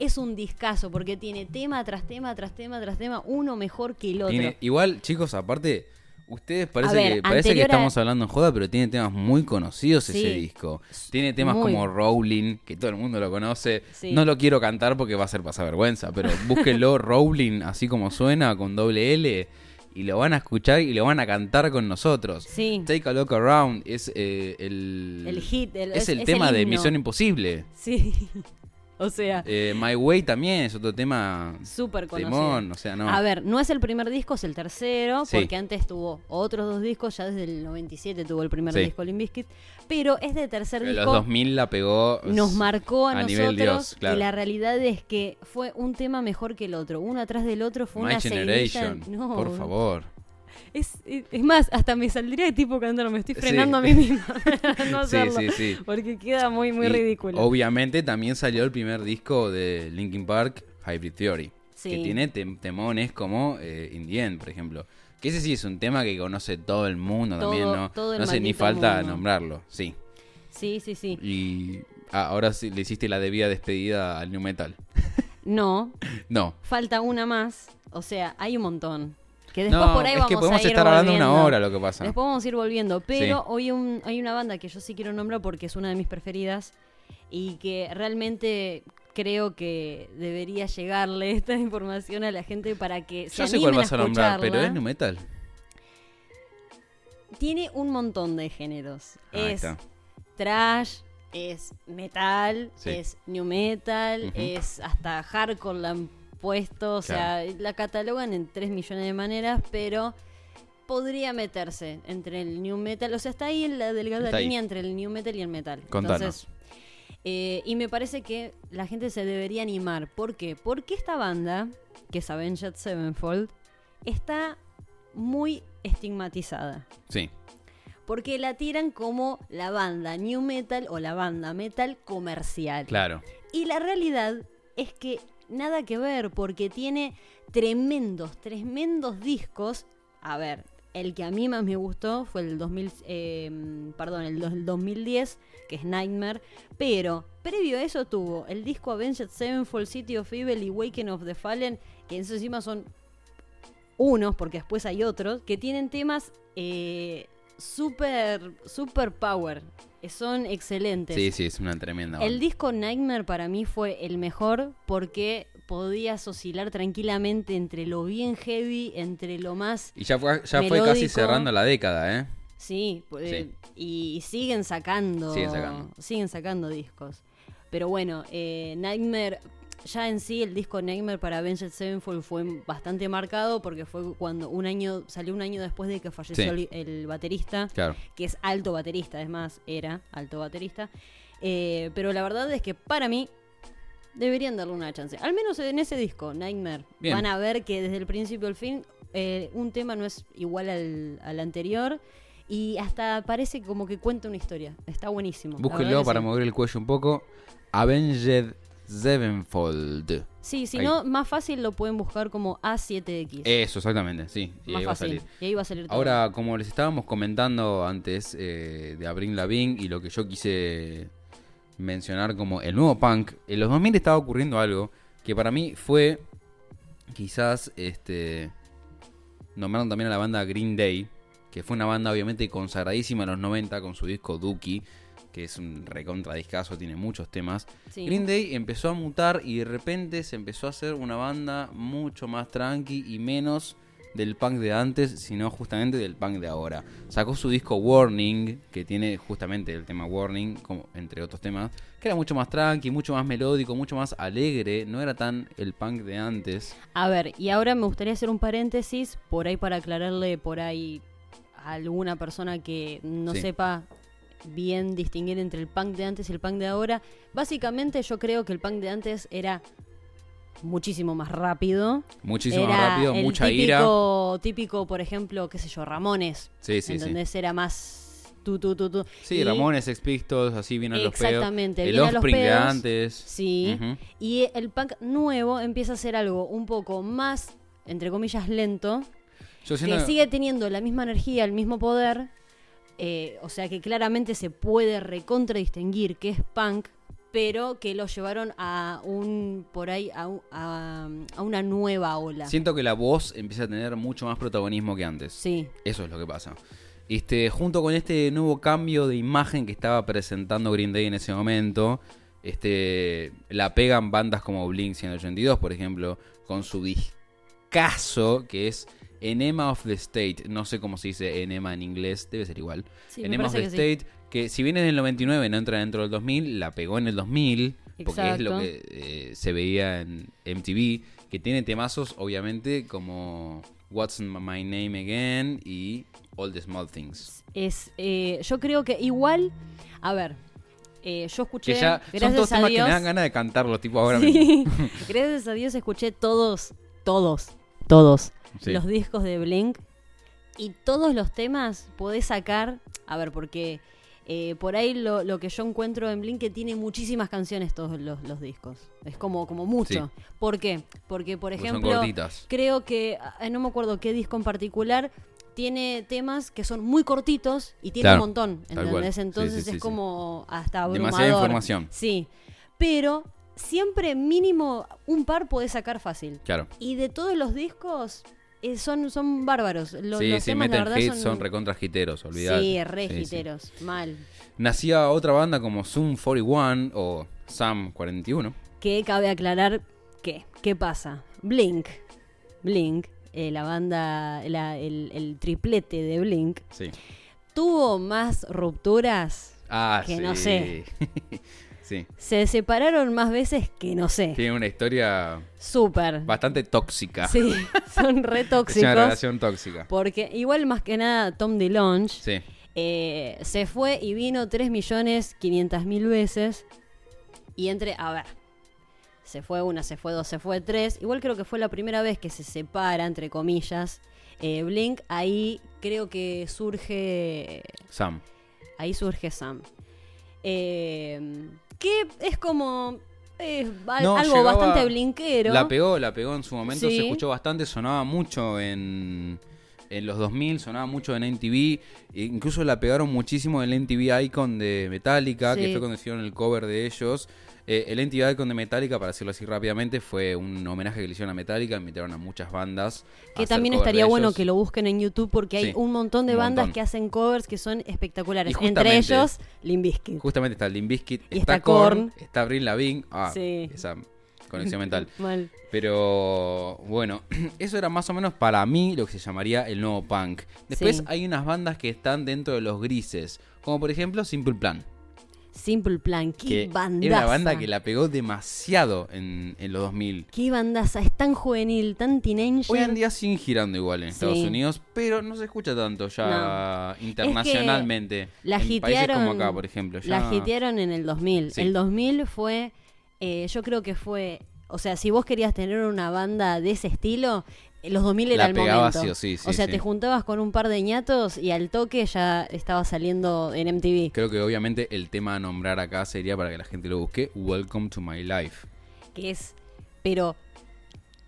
B: Es un discazo porque tiene tema tras tema, tras tema, tras tema, uno mejor que el otro.
A: Tiene- igual, chicos, aparte, ustedes parece,
B: ver,
A: que, parece que
B: a-
A: estamos hablando en joda, pero tiene temas muy conocidos ese disco. Tiene temas
B: Muy.
A: como Rowling, que todo el mundo lo conoce.
B: Sí.
A: No lo quiero cantar porque va a ser pasar vergüenza, pero búsquenlo Rowling, así como suena, con doble L, y lo van a escuchar y lo van a cantar con nosotros.
B: Sí.
A: Take a Look Around es eh, el...
B: El hit, el-
A: es,
B: es-
A: el
B: es
A: tema
B: el
A: de. Misión Imposible.
B: Sí. O sea,
A: Eh, My Way también es otro tema...
B: súper conocido.
A: Temón, o sea, no.
B: A ver, no es el primer disco, es el tercero,
A: Sí.
B: porque antes tuvo otros dos discos, ya desde el 97 tuvo el primer
A: Sí.
B: disco Limp Bizkit, pero es de tercer
A: En los
B: disco.
A: 2000 la pegó...
B: Nos marcó a,
A: a nivel
B: nosotros
A: Dios, claro.
B: y la realidad es que fue un tema mejor que el otro, uno atrás del otro fue
A: My
B: una
A: Generation,
B: No,
A: por favor.
B: Es, es es más, hasta me saldría de tipo cantar, me estoy
A: Sí.
B: frenando a mí misma no hacerlo,
A: sí, sí.
B: porque queda muy muy
A: Y
B: ridículo.
A: Obviamente también salió el primer disco de Linkin Park, Hybrid Theory,
B: Sí.
A: que tiene tem- temones como eh, In the End, por ejemplo. Que ese sí es un tema que conoce todo el mundo
B: Todo-
A: también, ¿no?
B: todo el
A: no sé ni falta
B: mundo.
A: nombrarlo, sí.
B: Sí, sí, sí.
A: Y ah, ahora sí le hiciste la debida despedida al New Metal.
B: No,
A: No.
B: falta una más, o sea, hay un montón. Que después
A: no,
B: por ahí
A: es
B: vamos
A: que podemos
B: a ir
A: estar hablando una
B: volviendo.
A: hora lo que pasa.
B: Después vamos a ir volviendo, pero
A: Sí.
B: hoy un- hay una banda que yo sí quiero nombrar porque es una de mis preferidas y que realmente creo que debería llegarle esta información a la gente para que se
A: Yo sé cuál vas a nombrar, pero es New Metal.
B: Tiene un montón de géneros.
A: Ahí
B: es
A: está.
B: trash, es metal,
A: Sí.
B: es new metal,
A: Ujú.
B: es hasta hardcore la han puesto, o sea, la catalogan en 3 millones de maneras, pero podría meterse entre el new metal, o sea, está ahí en la delgada
A: Está ahí.
B: línea entre el new metal y el metal.
A: Contanos.
B: Entonces, eh, y me parece que la gente se debería animar. ¿Por qué? Porque esta banda, que es Avenged Sevenfold, está muy estigmatizada.
A: Sí,
B: Porque la tiran como la banda new metal o la banda metal comercial.
A: claro.
B: Y la realidad es que nada que ver, porque tiene tremendos, tremendos discos. A ver, el que a mí más me gustó fue el 2000, eh, perdón, el, dos- el 2010, que es Nightmare. Pero previo a eso tuvo el disco Avenged Sevenfold, City of Evil y Waken of the Fallen, que encima son unos, porque después hay otros, que tienen temas eh, super, super power. Son excelentes.
A: Sí, sí, es una tremenda.
B: El disco Nightmare para mí fue el mejor porque podías oscilar tranquilamente entre lo bien heavy, entre lo más...
A: Y ya fue, ya fue casi cerrando la década, ¿eh?
B: Sí, eh, y siguen sacando,
A: Siguen sacando.
B: siguen sacando discos. Pero bueno, eh, Nightmare, ya en sí el disco Nightmare para Avenged Sevenfold fue bastante marcado porque fue cuando un año, salió un año después de que falleció
A: Sí.
B: el, el baterista
A: Claro.
B: que es alto baterista, es más, era alto baterista. Eh, pero la verdad es que para mí deberían darle una chance. Al menos en ese disco, Nightmare.
A: Bien.
B: Van a ver que desde el principio al fin eh, un tema no es igual al, al anterior. Y hasta parece como que cuenta una historia. Está buenísimo.
A: Búsquenlo para
B: sí.
A: mover el cuello un poco. Avenged Sevenfold.
B: Sí, si
A: Ahí.
B: no, más fácil lo pueden buscar como A7X.
A: Eso, exactamente, sí. Y
B: más
A: ahí va a
B: fácil.
A: salir.
B: Y ahí va a salir todo.
A: Ahora, como les estábamos comentando antes eh, de Abril Lavigne y lo que yo quise mencionar como el nuevo punk, en los 2000 estaba ocurriendo algo que para mí fue quizás este nombraron también a la banda Green Day, que fue una banda obviamente consagradísima en los 90 con su disco Dookie, que es un recontra discazo, tiene muchos temas.
B: Sí.
A: Green Day empezó a mutar y de repente se empezó a hacer una banda mucho más tranqui y menos del punk de antes, sino justamente del punk de ahora. Sacó su disco Warning, que tiene justamente el tema Warning, como, entre otros temas, que era mucho más tranqui, mucho más melódico, mucho más alegre, no era tan el punk de antes.
B: A ver, y ahora me gustaría hacer un paréntesis por ahí para aclararle por ahí a alguna persona que no
A: Sí.
B: sepa bien distinguir entre el punk de antes y el punk de ahora. Básicamente yo creo que el punk de antes era muchísimo más rápido.
A: Muchísimo
B: era
A: más rápido,
B: el
A: mucha ira.
B: típico, Típico, por ejemplo, qué sé yo, Ramones.
A: Sí, sí, sí.
B: ¿Entendés? Era más tú, tú.
A: Sí,
B: Y-
A: Ramones, Sex Pistols, así vienen los pedos.
B: Exactamente,
A: El Offspring de antes.
B: Sí. Y el punk nuevo empieza a ser algo un poco más, entre comillas, lento.
A: Yo
B: que sigue teniendo la misma energía, el mismo poder. Eh, o sea que claramente se puede recontra distinguir que es punk, pero que lo llevaron a un por ahí a, un- a- a una nueva ola.
A: siento que la voz empieza a tener mucho más protagonismo que antes.
B: Sí,
A: Eso es lo que pasa. Este, junto con este nuevo cambio de imagen que estaba presentando Green Day en ese momento, este, la pegan bandas como Blink 182, por ejemplo, con su discazo que es Enema of the State. No sé cómo se dice Enema en inglés, debe ser igual.
B: sí
A: Enema of the
B: sí.
A: State, que si viene del 99 no entra dentro del 2000, la pegó en el 2000, porque es lo
B: Exacto.
A: que eh, se veía en MTV, que tiene temazos obviamente como What's My Name Again y All the Small Things.
B: Es, eh, yo creo que igual, a ver, eh, yo escuché,
A: Que ya son
B: gracias
A: todos
B: a
A: temas
B: Dios,
A: que me dan ganas de cantarlos, tipo ahora mismo.
B: Gracias a Dios escuché todos, todos, todos
A: Sí.
B: los discos de Blink y todos los temas podés sacar, a ver, porque eh, por ahí lo, lo que yo encuentro en Blink que tiene muchísimas canciones todos los, los discos. Es como, como mucho. ¿Por qué? Porque, por ejemplo, creo que, ah, no me acuerdo qué disco en particular, tiene temas que son muy cortitos y tiene
A: Claro,
B: un montón. ¿entendés? Entonces
A: sí, sí,
B: es
A: sí.
B: como hasta abrumador.
A: Demasiada información.
B: Sí, pero siempre mínimo un par podés sacar fácil.
A: Claro.
B: Y de todos los discos eh, son, son bárbaros. Lo-
A: sí,
B: los
A: sí,
B: temas, la
A: meten
B: verdad,
A: hits, son,
B: son,
A: recontra hiteros, olvidate.
B: Sí, re
A: Sí,
B: mal.
A: Nacía otra banda como Zoom 41 o Sam 41.
B: Que cabe aclarar que, ¿qué pasa? Blink, Blink, eh, la banda, la- el, el triplete de Blink,
A: Sí.
B: tuvo más rupturas
A: Ah,
B: que
A: sí.
B: no sé.
A: sí.
B: Se separaron más veces que no sé.
A: Tiene una historia
B: Súper.
A: bastante tóxica.
B: Sí, son re
A: Es una
B: tóxicos.
A: relación tóxica.
B: Porque igual más que nada Tom DeLonge
A: Sí.
B: eh, se fue y vino 3 millones 500 mil veces. Y entre, a ver, se fue una, se fue dos, se fue tres. Igual creo que fue la primera vez que se separa, entre comillas, eh, Blink. Ahí creo que surge,
A: Sam.
B: ahí surge Sam. Eh, que es como eh,
A: No,
B: algo
A: llegaba-
B: bastante blinkero.
A: La pegó, la pegó en su momento,
B: Sí.
A: se escuchó bastante, sonaba mucho en, en los 2000, sonaba mucho en NTV, e incluso la pegaron muchísimo en el NTV Icon de Metallica, que fue cuando hicieron el cover de ellos. Eh, el NTV Icon de Metallica, para decirlo así rápidamente, fue un homenaje que le hicieron a Metallica, invitaron a muchas bandas.
B: Que también estaría bueno que lo busquen en YouTube porque hay
A: Sí,
B: un montón de
A: un
B: bandas
A: montón.
B: que hacen covers que son espectaculares. Entre ellos, Limp Bizkit.
A: Justamente está
B: Y
A: está,
B: está
A: Korn,
B: Korn.
A: está Avril Lavigne, ah,
B: Sí.
A: esa conexión mental.
B: Mal.
A: Pero bueno, eso era más o menos para mí lo que se llamaría el nuevo punk. Después
B: Sí.
A: hay unas bandas que están dentro de los grises, como por ejemplo Simple Plan,
B: Simple Plan, qué
A: que
B: bandaza.
A: era una banda que la pegó demasiado en, en los 2000.
B: Qué bandaza, es tan juvenil, tan teenager.
A: Hoy en día siguen girando igual en Estados
B: Sí.
A: Unidos, pero no se escucha tanto ya internacionalmente.
B: la
A: en países como acá, por ejemplo.
B: La hitearon en el 2000.
A: Sí.
B: El 2000 fue, eh, yo creo que fue, o sea, si vos querías tener una banda de ese estilo, los 2000 era
A: La
B: el
A: pegabas
B: momento.
A: o sí, sí,
B: o sea,
A: sí.
B: te juntabas con un par de ñatos y al toque ya estaba saliendo en MTV.
A: Creo que obviamente el tema a nombrar acá sería para que la gente lo busque, Welcome to My Life.
B: que es, pero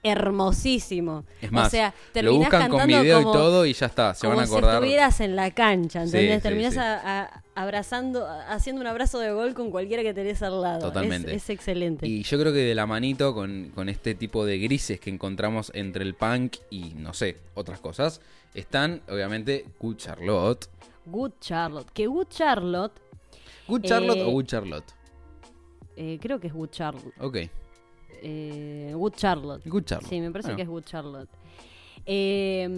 B: hermosísimo.
A: Es más,
B: o sea,
A: lo buscan
B: cantando
A: con video
B: como,
A: y todo y ya está, se van a
B: si
A: acordar.
B: estuvieras en la cancha, ¿entendés? Terminás a- abrazando, haciendo un abrazo de gol con cualquiera que tenés al lado.
A: Totalmente.
B: Es, es excelente.
A: Y yo creo que de la manito con, con este tipo de grises que encontramos entre el punk y, no sé, otras cosas, están obviamente Good Charlotte.
B: Good Charlotte. Que Good Charlotte,
A: ¿Good Charlotte
B: Eh,
A: o Good Charlotte?
B: eh, creo que es Good Charlotte.
A: Ok,
B: Eh, Good Charlotte.
A: Good Charlotte.
B: Sí, me parece
A: Bueno,
B: que es Good Charlotte. Eh,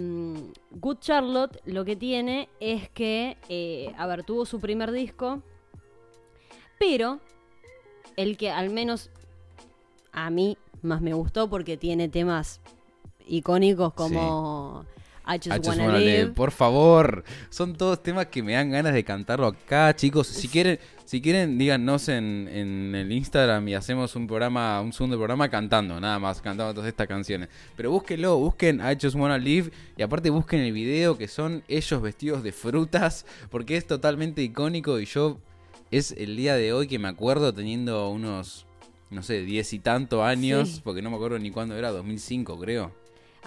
B: Good Charlotte lo que tiene es que, eh, a ver, tuvo su primer disco, pero el que al menos a mí más me gustó porque tiene temas icónicos como I Just,
A: I Just
B: Wanna,
A: Wanna
B: Live.
A: Live. Por favor, son todos temas que me dan ganas de cantarlo acá, chicos. Si quieren, si quieren, díganos en, en el Instagram y hacemos un programa, un segundo programa cantando, nada más, cantando todas estas canciones. Pero búsquenlo, busquen I Just Wanna Live y aparte busquen el video que son ellos vestidos de frutas, porque es totalmente icónico y yo es el día de hoy que me acuerdo teniendo unos, no sé, diez y tanto años,
B: Sí.
A: porque no me acuerdo ni cuándo era, 2005 creo.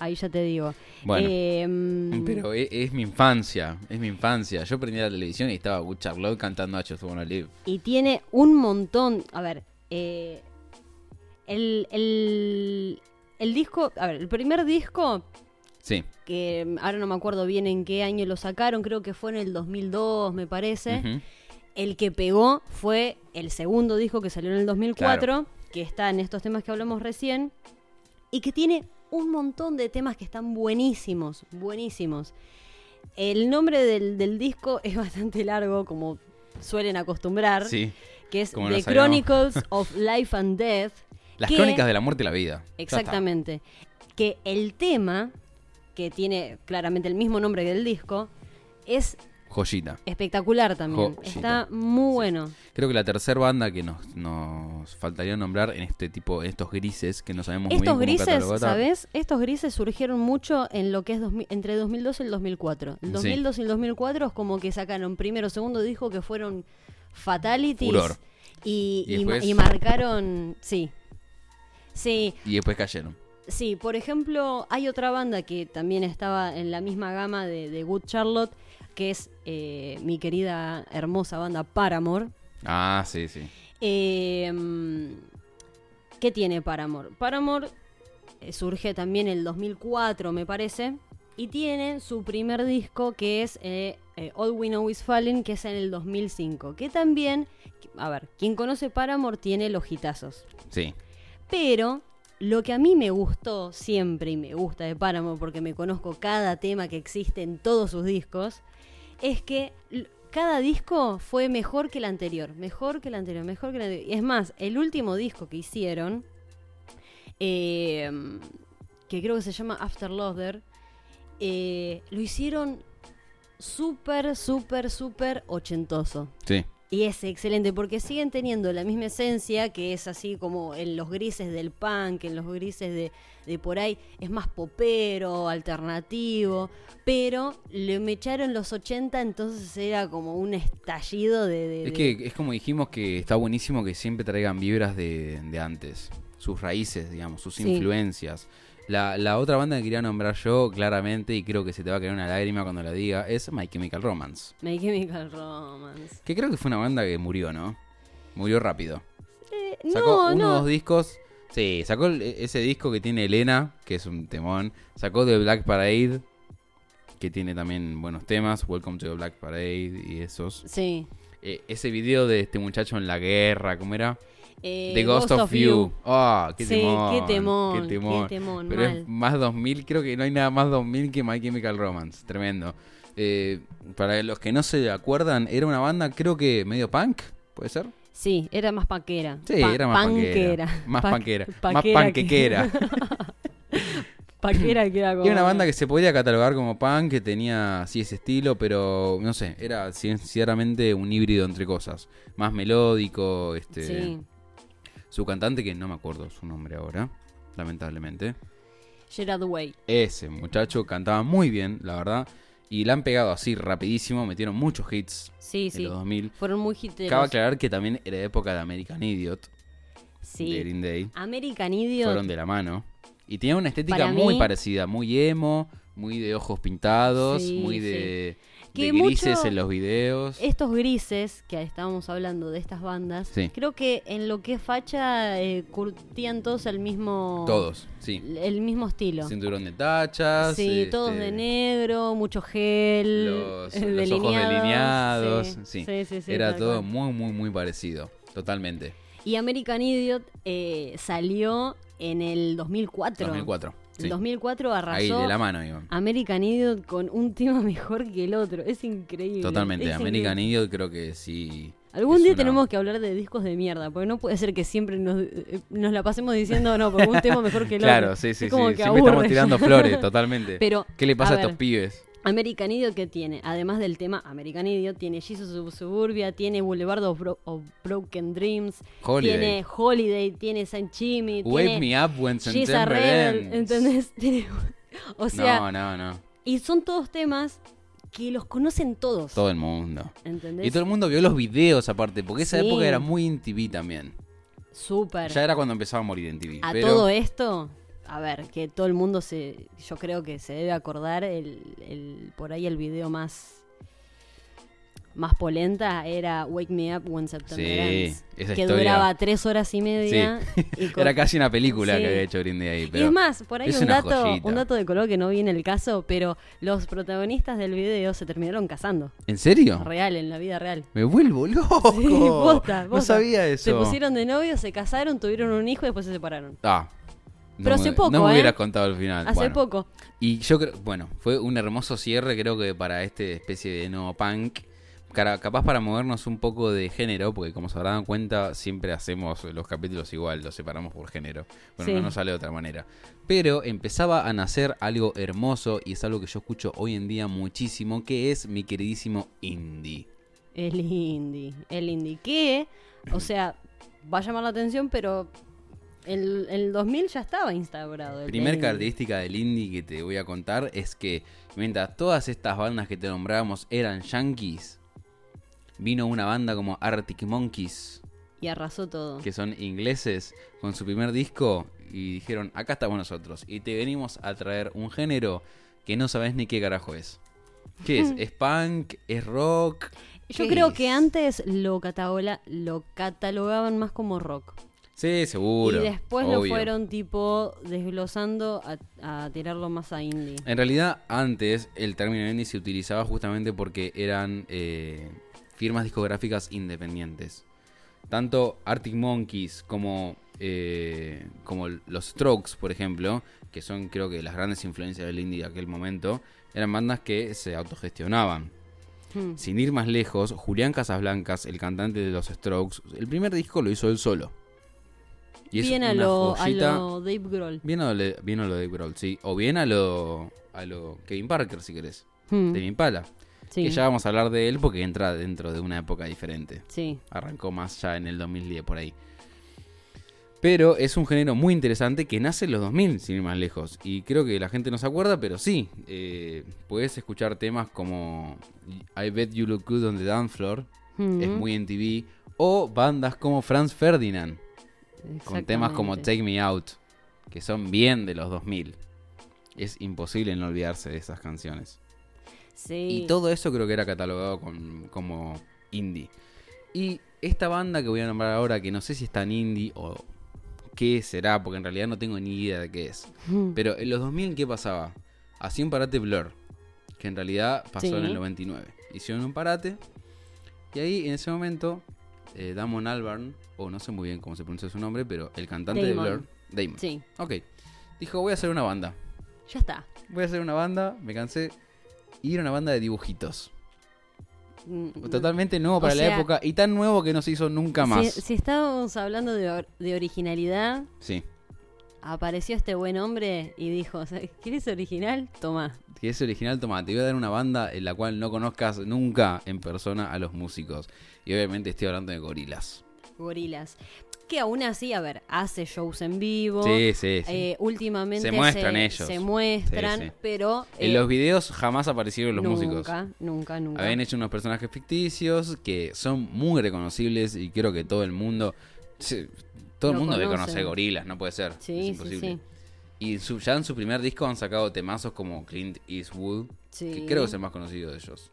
B: Ahí ya te digo.
A: Bueno.
B: Eh, mm,
A: Pero e- es, mi infancia, es mi infancia. Yo prendí la televisión y estaba Good Charlotte cantando I Just Wanna Live.
B: Y tiene un montón. A ver, eh, el, el, el disco. A ver, el primer disco,
A: Sí.
B: que mm, ahora no me acuerdo bien en qué año lo sacaron, creo que fue en el 2002, me parece. El que pegó fue el segundo disco que salió en el 2004, que está en estos temas que hablamos recién, y que tiene un montón de temas que están buenísimos, buenísimos. El nombre del, del disco es bastante largo, como suelen acostumbrar,
A: Sí.
B: que es The. Chronicles of Life and Death.
A: Las
B: que-
A: crónicas de la muerte y la vida.
B: Exactamente. Que el tema, que tiene claramente el mismo nombre que el disco, es
A: Joyita.
B: espectacular también.
A: Joyita.
B: Está muy bueno.
A: Creo que la tercera banda que nos, nos faltaría nombrar en este tipo, en estos grises que no sabemos muy
B: Estos
A: bien cómo
B: grises. ¿sabes? Estos grises surgieron mucho en lo que es 2000 entre 2002 y el 2004. El
A: Sí.
B: 2002 y el 2004 es como que sacaron primero, segundo disco que fueron fatalities.
A: Furor.
B: Y,
A: Y
B: y ma-
A: después-
B: y marcaron, sí. Sí,
A: Y después cayeron.
B: Sí, por ejemplo, hay otra banda que también estaba en la misma gama de, de Good Charlotte, que es eh, mi querida hermosa banda Paramore.
A: Ah, sí, sí.
B: Eh, mm, ¿Qué tiene Paramore? Paramore eh, surge también en el 2004, me parece, y tiene su primer disco que es eh, All We Know Is Falling, que es en el 2005, que también, a ver, quien conoce Paramore tiene los hitazos.
A: Sí.
B: Pero lo que a mí me gustó siempre y me gusta de Paramore porque me conozco cada tema que existe en todos sus discos es que cada disco fue mejor que el anterior, mejor que el anterior, mejor que el anterior. Y Es más, el último disco que hicieron, eh, que creo que se llama After Loader, eh, lo hicieron súper, súper, súper ochentoso.
A: Sí.
B: Y es excelente porque siguen teniendo la misma esencia que es así como en los grises del punk, en los grises de, de por ahí, es más popero, alternativo, pero le me echaron los 80, entonces era como un estallido de... de-
A: Es que es como dijimos que está buenísimo que siempre traigan vibras de, de antes. Sus raíces, digamos, sus
B: Sí.
A: influencias. La, la otra banda que quería nombrar yo, claramente, y creo que se te va a caer una lágrima cuando la diga, es My Chemical Romance.
B: My Chemical Romance.
A: Que creo que fue una banda que murió, ¿no? Murió rápido.
B: Eh,
A: Sacó
B: no,
A: uno o
B: no.
A: dos discos. Sí, sacó el- ese disco que tiene Elena, que es un temón. Sacó The Black Parade, que tiene también buenos temas. Welcome to the Black Parade y esos.
B: Sí.
A: Eh, ese video de este muchacho en la guerra, ¿cómo era?
B: Eh,
A: The Ghost, of, You. Ah, qué
B: Sí,
A: temón.
B: qué temón,
A: Qué temón.
B: qué temón,
A: Pero
B: mal.
A: es más 2000, creo que no hay nada más 2000 que My Chemical Romance. Tremendo. Eh, para los que no se acuerdan, era una banda, creo que medio punk, ¿puede ser?
B: Sí, era más panquera.
A: Sí,
B: Pa-
A: era más
B: panquera.
A: panquera. Más
B: Pa-
A: panquera. Más
B: paquera que-
A: panquequera.
B: Paquera que era como...
A: Era una banda que se podía catalogar como punk, que tenía así ese estilo, pero no sé, era sinceramente un híbrido entre cosas. Más melódico, este.
B: Sí.
A: Su cantante, que no me acuerdo su nombre ahora, lamentablemente.
B: Gerard Way.
A: Ese muchacho cantaba muy bien, la verdad. Y la han pegado así rapidísimo, metieron muchos hits
B: Sí,
A: en
B: sí.
A: los 2000.
B: Fueron muy hiteros.
A: Cabe aclarar que también era época de American Idiot, de
B: Sí.
A: Green Day.
B: American Idiot.
A: Fueron de la mano. Y tenía una estética
B: Para
A: muy
B: mí-
A: parecida, muy emo, muy de ojos pintados,
B: Sí,
A: muy
B: sí. Que
A: de grises
B: mucho-
A: en los videos.
B: Estos grises que estábamos hablando de estas bandas,
A: Sí.
B: creo que en lo que es facha eh, curtían todos el mismo
A: Todos, sí.
B: el mismo estilo.
A: Cinturón de tachas.
B: Sí,
A: este,
B: todos de negro, mucho gel,
A: Los,
B: eh,
A: los ojos delineados.
B: Sí,
A: Sí. Era todo
B: cual.
A: muy, muy, muy parecido. Totalmente.
B: Y American Idiot eh, salió en el 2004.
A: 2004.
B: El
A: sí.
B: 2004 arrasó
A: Ahí, de la mano, iban.
B: American Idiot con un tema mejor que el otro. Es increíble.
A: Totalmente.
B: es
A: American
B: increíble.
A: Idiot creo que sí.
B: Algún
A: es
B: día
A: una-
B: tenemos que hablar de discos de mierda, porque no puede ser que siempre nos, eh, nos la pasemos diciendo, no, porque un tema mejor que el
A: Claro,
B: otro.
A: sí, sí,
B: Es
A: sí.
B: como que
A: Siempre estamos
B: aburre.
A: tirando flores, totalmente.
B: Pero,
A: ¿Qué le pasa a,
B: a
A: estos pibes?
B: American Idiot, ¿qué tiene? Además del tema American Idiot, tiene Jesus Suburbia, tiene Boulevard of, Bro- of Broken Dreams,
A: Holiday.
B: tiene Holiday, tiene San Chimmy,
A: Wake
B: tiene
A: me up when September
B: Rebel. ¿entendés? Tiene- o sea,
A: no, no, no.
B: y son todos temas que los conocen todos,
A: Todo el mundo.
B: ¿entendés?
A: Y todo el mundo vio los videos aparte, porque esa
B: Sí.
A: época era muy en TV también.
B: Súper.
A: Ya era cuando empezaba a morir en TV.
B: A
A: pero
B: todo esto, a ver, que todo el mundo se, yo creo que se debe acordar el, el- por ahí el video más más polenta era Wake Me Up When September
A: Sí,
B: Ends,
A: esa
B: que
A: historia.
B: duraba tres horas y media. y con-
A: Era casi una película
B: Sí.
A: que había hecho Green Day ahí.
B: y
A: Pero
B: es más, por ahí un dato,
A: joyita.
B: un dato de color que no viene el caso, pero los protagonistas del video se terminaron casando.
A: ¿En serio?
B: Real, en la vida real.
A: Me vuelvo loco.
B: Sí, posta,
A: No sabía eso.
B: Se pusieron de novios, se casaron, tuvieron un hijo y después se separaron.
A: Ah. No
B: Pero
A: me-
B: hace poco,
A: No me
B: ¿eh?
A: hubieras contado el final.
B: Hace
A: Bueno,
B: poco.
A: Y yo creo, bueno, fue un hermoso cierre, creo que para este especie de no punk. Capaz para movernos un poco de género, porque como se habrán dado cuenta, siempre hacemos los capítulos igual, los separamos por género. Bueno,
B: Sí.
A: no nos sale de otra manera. Pero empezaba a nacer algo hermoso y es algo que yo escucho hoy en día muchísimo, que es mi queridísimo indie.
B: El indie, el indie. Que, o sea, va a llamar la atención, pero el, el 2000 ya estaba instaurado. el
A: Primer
B: indie.
A: característica del indie que te voy a contar es que mientras todas estas bandas que te nombrábamos eran yankees, vino una banda como Arctic Monkeys,
B: Y arrasó todo.
A: que son ingleses, con su primer disco y dijeron, acá estamos nosotros y te venimos a traer un género que no sabes ni qué carajo es. ¿Qué es? ¿Es punk? ¿Es rock?
B: Yo
A: ¿Qué
B: creo
A: es?
B: que antes lo, lo catalogaban más como rock.
A: Sí, seguro.
B: y después lo fueron tipo desglosando a, a tirarlo más a indie.
A: En realidad, antes el término indie se utilizaba justamente porque eran eh, firmas discográficas independientes. Tanto Arctic Monkeys como, eh, como los Strokes, por ejemplo, que son creo que las grandes influencias del indie de aquel momento, eran bandas que se autogestionaban.
B: Hmm.
A: Sin ir más lejos, Julián Casablancas, el cantante de los Strokes, el primer disco lo hizo él solo. Y es
B: Bien a lo, a
A: joyita-
B: lo Dave Grohl.
A: Bien a lo, bien a lo de Grohl, sí. O bien a lo, a lo Kevin Parker, si querés.
B: Hmm,
A: De mi pala.
B: sí,
A: Que ya vamos a hablar de él porque entra dentro de una época diferente.
B: sí.
A: Arrancó más ya en el 2010 por ahí. Pero es un género muy interesante que nace en los 2000, sin ir más lejos. Y creo que la gente no se acuerda, pero sí. eh, puedes escuchar temas como I Bet You Look Good on the Dance Floor,
B: Hmm,
A: es muy en TV. O bandas como Franz Ferdinand, con temas como. Take Me Out, que son bien de los 2000. Es imposible no olvidarse de esas canciones.
B: Sí.
A: Y todo eso creo que era catalogado con- como indie. Y esta banda que voy a nombrar ahora, que no sé si es tan indie o qué será, porque en realidad no tengo ni idea de qué es.
B: Hmm,
A: Pero en los 2000, ¿qué pasaba? Hacía un parate Blur, que en realidad pasó
B: Sí.
A: en el 99. Hicieron un parate, y ahí en ese momento, eh, Damon Albarn, o no sé muy bien cómo se pronuncia su nombre, pero el cantante
B: Damon.
A: de Blur, Damon,
B: Sí,
A: ok, dijo: Voy a hacer una banda.
B: ya está.
A: Voy a hacer una banda, me cansé. Y era una banda de dibujitos.
B: Mm,
A: Totalmente nuevo para la
B: sea,
A: época y tan nuevo que no se hizo nunca más.
B: Si, si estábamos hablando de, or- de originalidad,
A: Sí,
B: apareció este buen hombre y dijo, "¿Sabes? ¿quieres original? Toma.
A: que es original, toma, te voy a dar una banda en la cual no conozcas nunca en persona a los músicos. Y obviamente estoy hablando de gorilas.
B: Gorilas. Que aún así, a ver, hace shows en vivo.
A: Sí, sí, sí.
B: eh, últimamente
A: Se muestran
B: se,
A: ellos.
B: se muestran,
A: Sí, sí.
B: pero
A: en
B: eh,
A: los videos jamás aparecieron los
B: nunca,
A: músicos.
B: nunca, nunca.
A: Habían hecho unos personajes ficticios que son muy reconocibles y creo que todo el mundo... todo el mundo debe
B: conoce.
A: conocer gorilas, no puede ser.
B: Sí,
A: es
B: sí,
A: imposible.
B: sí.
A: Y su- ya en su primer disco han sacado temazos como Clint Eastwood,
B: Sí.
A: que creo que es el más conocido de ellos.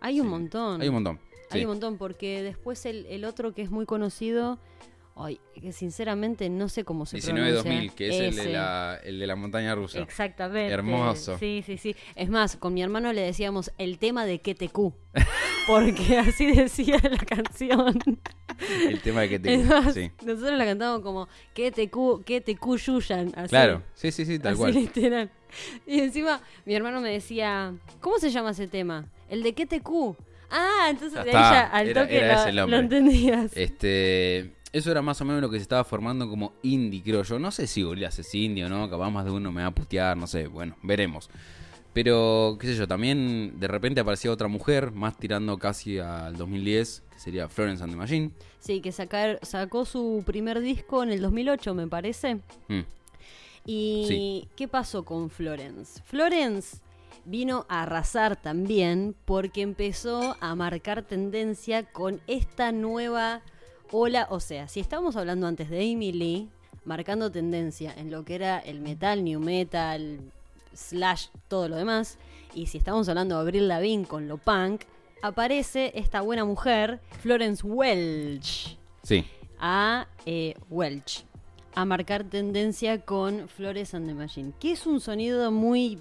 B: Hay un
A: Sí.
B: montón.
A: Hay un montón.
B: Hay
A: sí.
B: un montón, porque después el, el otro que es muy conocido, ay, que sinceramente no sé cómo se
A: 19-2000,
B: pronuncia.
A: que es el de,
B: Ese.
A: la, el de la montaña rusa.
B: Exactamente.
A: Hermoso.
B: Sí, sí, sí. Es más, con mi hermano le decíamos el tema de QTQ. Porque así decía la canción.
A: El tema de que te... Sí.
B: nosotros la cantábamos como QTQ, QTQ Yuyan. Así,
A: Claro, sí, sí, sí, tal
B: así
A: cual.
B: literal. Y encima mi hermano me decía, ¿cómo se llama ese tema? El de QTQ. Ah, entonces de ahí ya al
A: era-
B: toque
A: era
B: lo, lo entendías.
A: Este, eso era más o menos lo que se estaba formando como indie, creo yo. No sé si Gorillaz es indie o no, capaz más de uno me va a putear, no sé, bueno, veremos. Pero, qué sé yo, también de repente aparecía otra mujer, más tirando casi al 2010, que sería Florence and the Machine.
B: Sí, que sacar, sacó su primer disco en el 2008, me parece.
A: Mm,
B: ¿Y
A: Sí.
B: qué pasó con Florence? Florence vino a arrasar también porque empezó a marcar tendencia con esta nueva ola. O sea, si estábamos hablando antes de Amy Lee, marcando tendencia en lo que era el metal, new metal, slash, todo lo demás, y si estamos hablando de Avril Lavigne con lo punk, aparece esta buena mujer, Florence Welch
A: Sí,
B: a eh, Welch a marcar tendencia con Flores and the Machine, que es un sonido muy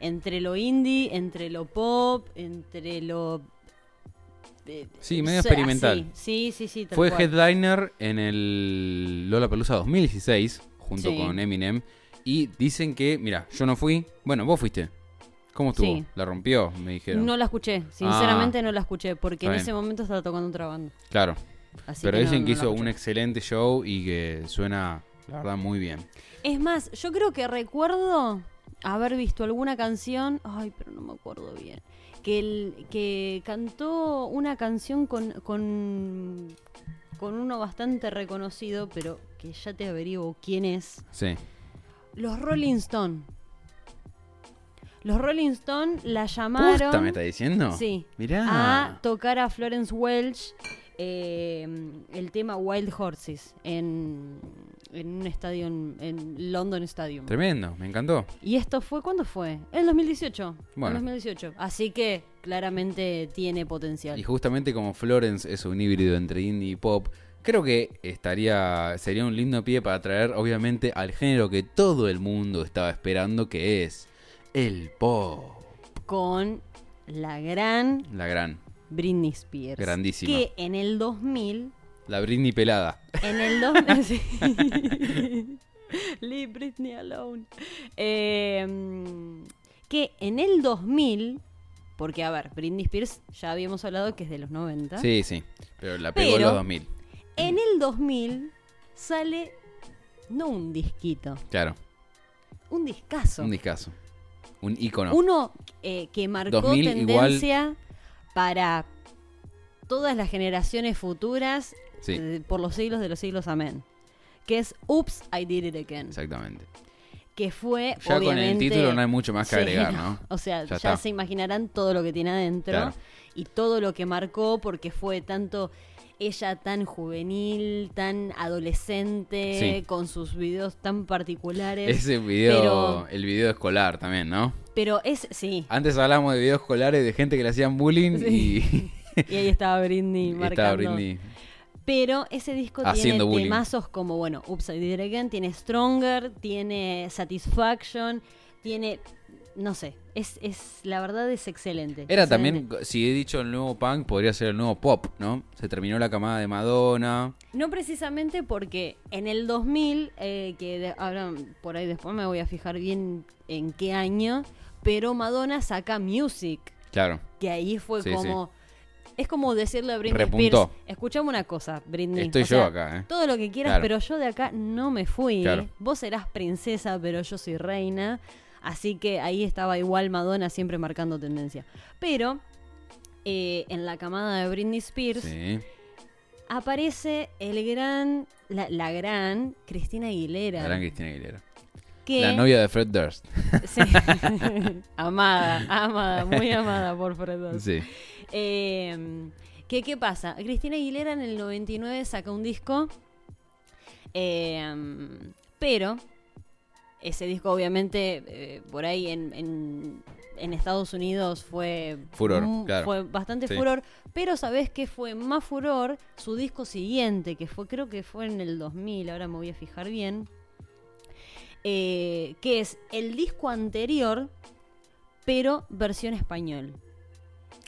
B: entre lo indie, entre lo pop, entre lo... eh,
A: Sí, medio experimental.
B: Sí, sí, sí,
A: fue
B: cual.
A: headliner en el Lollapalooza 2016, junto
B: Sí.
A: con Eminem. Y dicen que, mira, yo no fui. Bueno, vos fuiste. ¿Cómo estuvo?
B: Sí.
A: ¿La rompió? Me dijeron.
B: No la escuché, sinceramente
A: Ah.
B: no la escuché, porque en ese momento estaba tocando otra banda.
A: Claro.
B: Así
A: Pero
B: que
A: dicen
B: no-
A: que
B: no
A: hizo un excelente show y que suena, la verdad, muy bien.
B: Es más, yo creo que recuerdo haber visto alguna canción, ay, pero no me acuerdo bien, que, el, que cantó una canción con, con, con uno bastante reconocido, pero que ya te averiguo quién es.
A: Sí.
B: Los Rolling Stone. Los Rolling Stone la llamaron
A: ¿Posta me está diciendo?
B: Sí.
A: Mirá.
B: a tocar a Florence Welch eh, el tema Wild Horses en, en un estadio en, en London Stadium.
A: Tremendo, me encantó.
B: ¿Y esto fue cuándo fue? En 2018.
A: Bueno.
B: En 2018. Así que claramente tiene potencial.
A: Y justamente como Florence es un híbrido entre indie y pop, creo que estaría sería un lindo pie para traer obviamente al género que todo el mundo estaba esperando que es el pop.
B: Con la gran
A: La gran,
B: Britney Spears.
A: Grandísima.
B: Que en el 2000
A: la Britney pelada.
B: En el 2000. sí. Leave Britney alone. Eh, que en el 2000 Porque, a ver, Britney Spears ya habíamos hablado que es de los 90.
A: Sí, sí. Pero la pegó en los 2000.
B: En el 2000 sale, no un disquito,
A: Claro.
B: un discazo.
A: Un discazo. Un ícono.
B: Uno eh, que marcó
A: 2000
B: tendencia para todas las generaciones futuras
A: Sí,
B: eh, por los siglos de los siglos, amén. Que es Oops, I Did It Again.
A: exactamente.
B: Que fue,
A: Ya con el
B: obviamente...
A: título no hay mucho más que
B: Sí,
A: agregar, ¿no?
B: O sea,
A: Ya está.
B: se imaginarán todo lo que tiene adentro
A: Claro.
B: y todo lo que marcó porque fue tanto ella tan juvenil, tan adolescente,
A: Sí.
B: con sus videos tan particulares.
A: Ese video,
B: pero-
A: el video escolar también, ¿no?
B: Pero es, sí,
A: Antes hablábamos de videos escolares de gente que le hacían bullying
B: Sí. y ahí estaba Britney
A: y
B: marcando.
A: estaba Britney.
B: Pero ese disco
A: Haciendo
B: tiene temazos como, bueno, It Again, tiene Stronger, tiene Satisfaction, tiene, no sé, es, es la verdad es excelente.
A: Era
B: excelente.
A: también, si he dicho el nuevo punk, podría ser el nuevo pop, ¿no? Se terminó la camada de Madonna.
B: No precisamente porque en el 2000, eh, que de- ahora por ahí después me voy a fijar bien en qué año, pero Madonna saca Music,
A: Claro.
B: que ahí fue
A: Sí,
B: como... Es como decirle a Britney
A: Repuntó.
B: Spears, escuchame una cosa, Britney.
A: Estoy
B: o
A: yo
B: sea,
A: acá, ¿eh?
B: Todo lo que quieras,
A: Claro.
B: pero yo de acá no me fui.
A: Claro.
B: Vos serás princesa, pero yo soy reina. Así que ahí estaba igual Madonna siempre marcando tendencia. Pero eh, en la camada de Britney Spears
A: Sí.
B: aparece el gran, la, la gran Cristina Aguilera.
A: La gran Cristina Aguilera.
B: que,
A: La novia de Fred Durst.
B: Sí. amada, amada, muy amada por Fred Durst.
A: Sí.
B: Eh, ¿qué, ¿Qué pasa? Cristina Aguilera en el 99 saca un disco, eh, pero ese disco obviamente eh, por ahí en, en- en Estados Unidos fue,
A: Furor, claro.
B: fue bastante
A: Sí.
B: furor, pero ¿sabés qué fue más furor? Su disco siguiente, que fue creo que fue en el 2000, ahora me voy a fijar bien, eh, que es el disco anterior, pero versión español.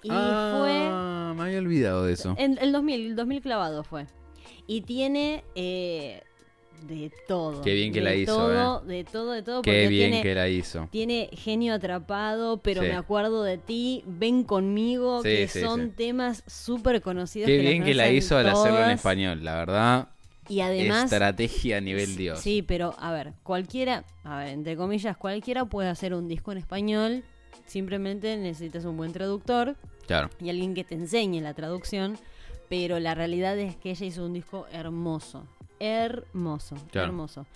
B: Y fue
A: ah, me había olvidado de eso.
B: en el 2000, el 2000 clavado fue. Y tiene eh, de todo.
A: Qué bien que
B: de
A: la hizo,
B: Todo, De todo, de todo.
A: Qué
B: porque
A: bien
B: tiene,
A: que la hizo.
B: tiene genio atrapado, pero
A: Sí.
B: me acuerdo de ti, ven conmigo,
A: Sí,
B: que
A: sí,
B: son temas súper conocidos.
A: Qué bien que la hizo al hacerlo en
B: todas.
A: español, la verdad.
B: Y además,
A: estrategia a nivel Dios.
B: Sí, pero a ver, cualquiera, a ver, entre comillas, cualquiera puede hacer un disco en español. Simplemente necesitas un buen traductor
A: Claro.
B: y alguien que te enseñe la traducción. Pero la realidad es que ella hizo un disco hermoso. Hermoso,
A: Claro.
B: hermoso.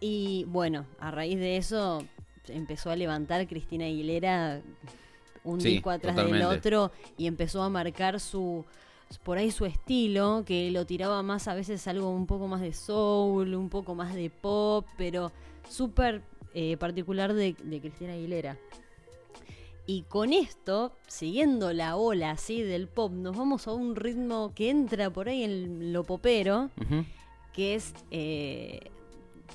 B: Y bueno, a raíz de eso empezó a levantar Cristina Aguilera un
A: Sí,
B: disco atrás del otro y empezó a marcar su por ahí su estilo, que lo tiraba más a veces algo un poco más de soul, un poco más de pop, pero súper eh, particular de, de Cristina Aguilera. Y con esto, siguiendo la ola así del pop, nos vamos a un ritmo que entra por ahí en lo popero. Que es eh,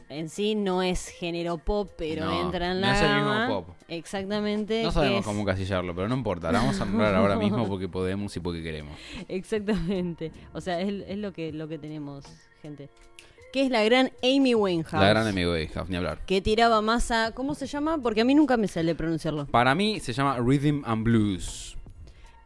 B: en sí no es género pop, pero
A: No,
B: entra en
A: no
B: la
A: es el mismo
B: gama.
A: pop.
B: Exactamente.
A: No sabemos
B: es-
A: cómo casillarlo, pero no importa. La vamos a nombrar ahora mismo porque podemos y porque queremos.
B: Exactamente. O sea, es, es lo que lo que tenemos, gente. Que es la gran Amy Winehouse.
A: La gran de Huff, ni hablar.
B: Que tiraba más a. ¿Cómo se llama? Porque a mí nunca me sale pronunciarlo.
A: Para mí se llama Rhythm and Blues.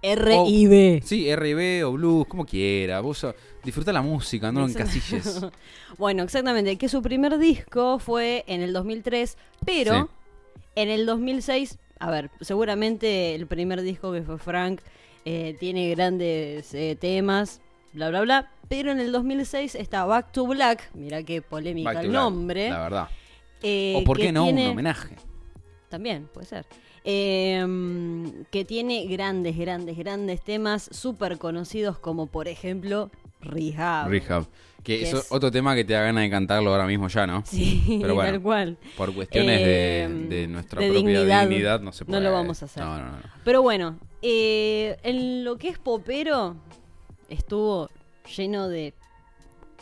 B: R-I-B.
A: Sí, RB o blues, como quiera. Vos disfruta la música, no en casilles.
B: Bueno, exactamente. Que su primer disco fue en el 2003, pero
A: Sí.
B: en el 2006, a ver, seguramente el primer disco que fue Frank eh, tiene grandes eh, temas, bla, bla, bla. Pero en el 2006 está Back to Black, mira qué polémica el
A: Black,
B: nombre.
A: La verdad.
B: eh,
A: o por qué no
B: tiene-
A: un homenaje.
B: También, puede ser. Eh, que tiene grandes, grandes, grandes temas súper conocidos como por ejemplo Rehab.
A: Rehab. Que
B: es-
A: otro tema que te da ganas de cantarlo ahora mismo ya, ¿no?
B: Sí,
A: Pero bueno,
B: tal cual.
A: Por cuestiones
B: Eh,
A: de, de nuestra
B: de
A: propia dignidad,
B: dignidad,
A: no se
B: no
A: puede.
B: lo vamos a hacer.
A: No, no, no.
B: Pero bueno, eh, en lo que es popero estuvo lleno de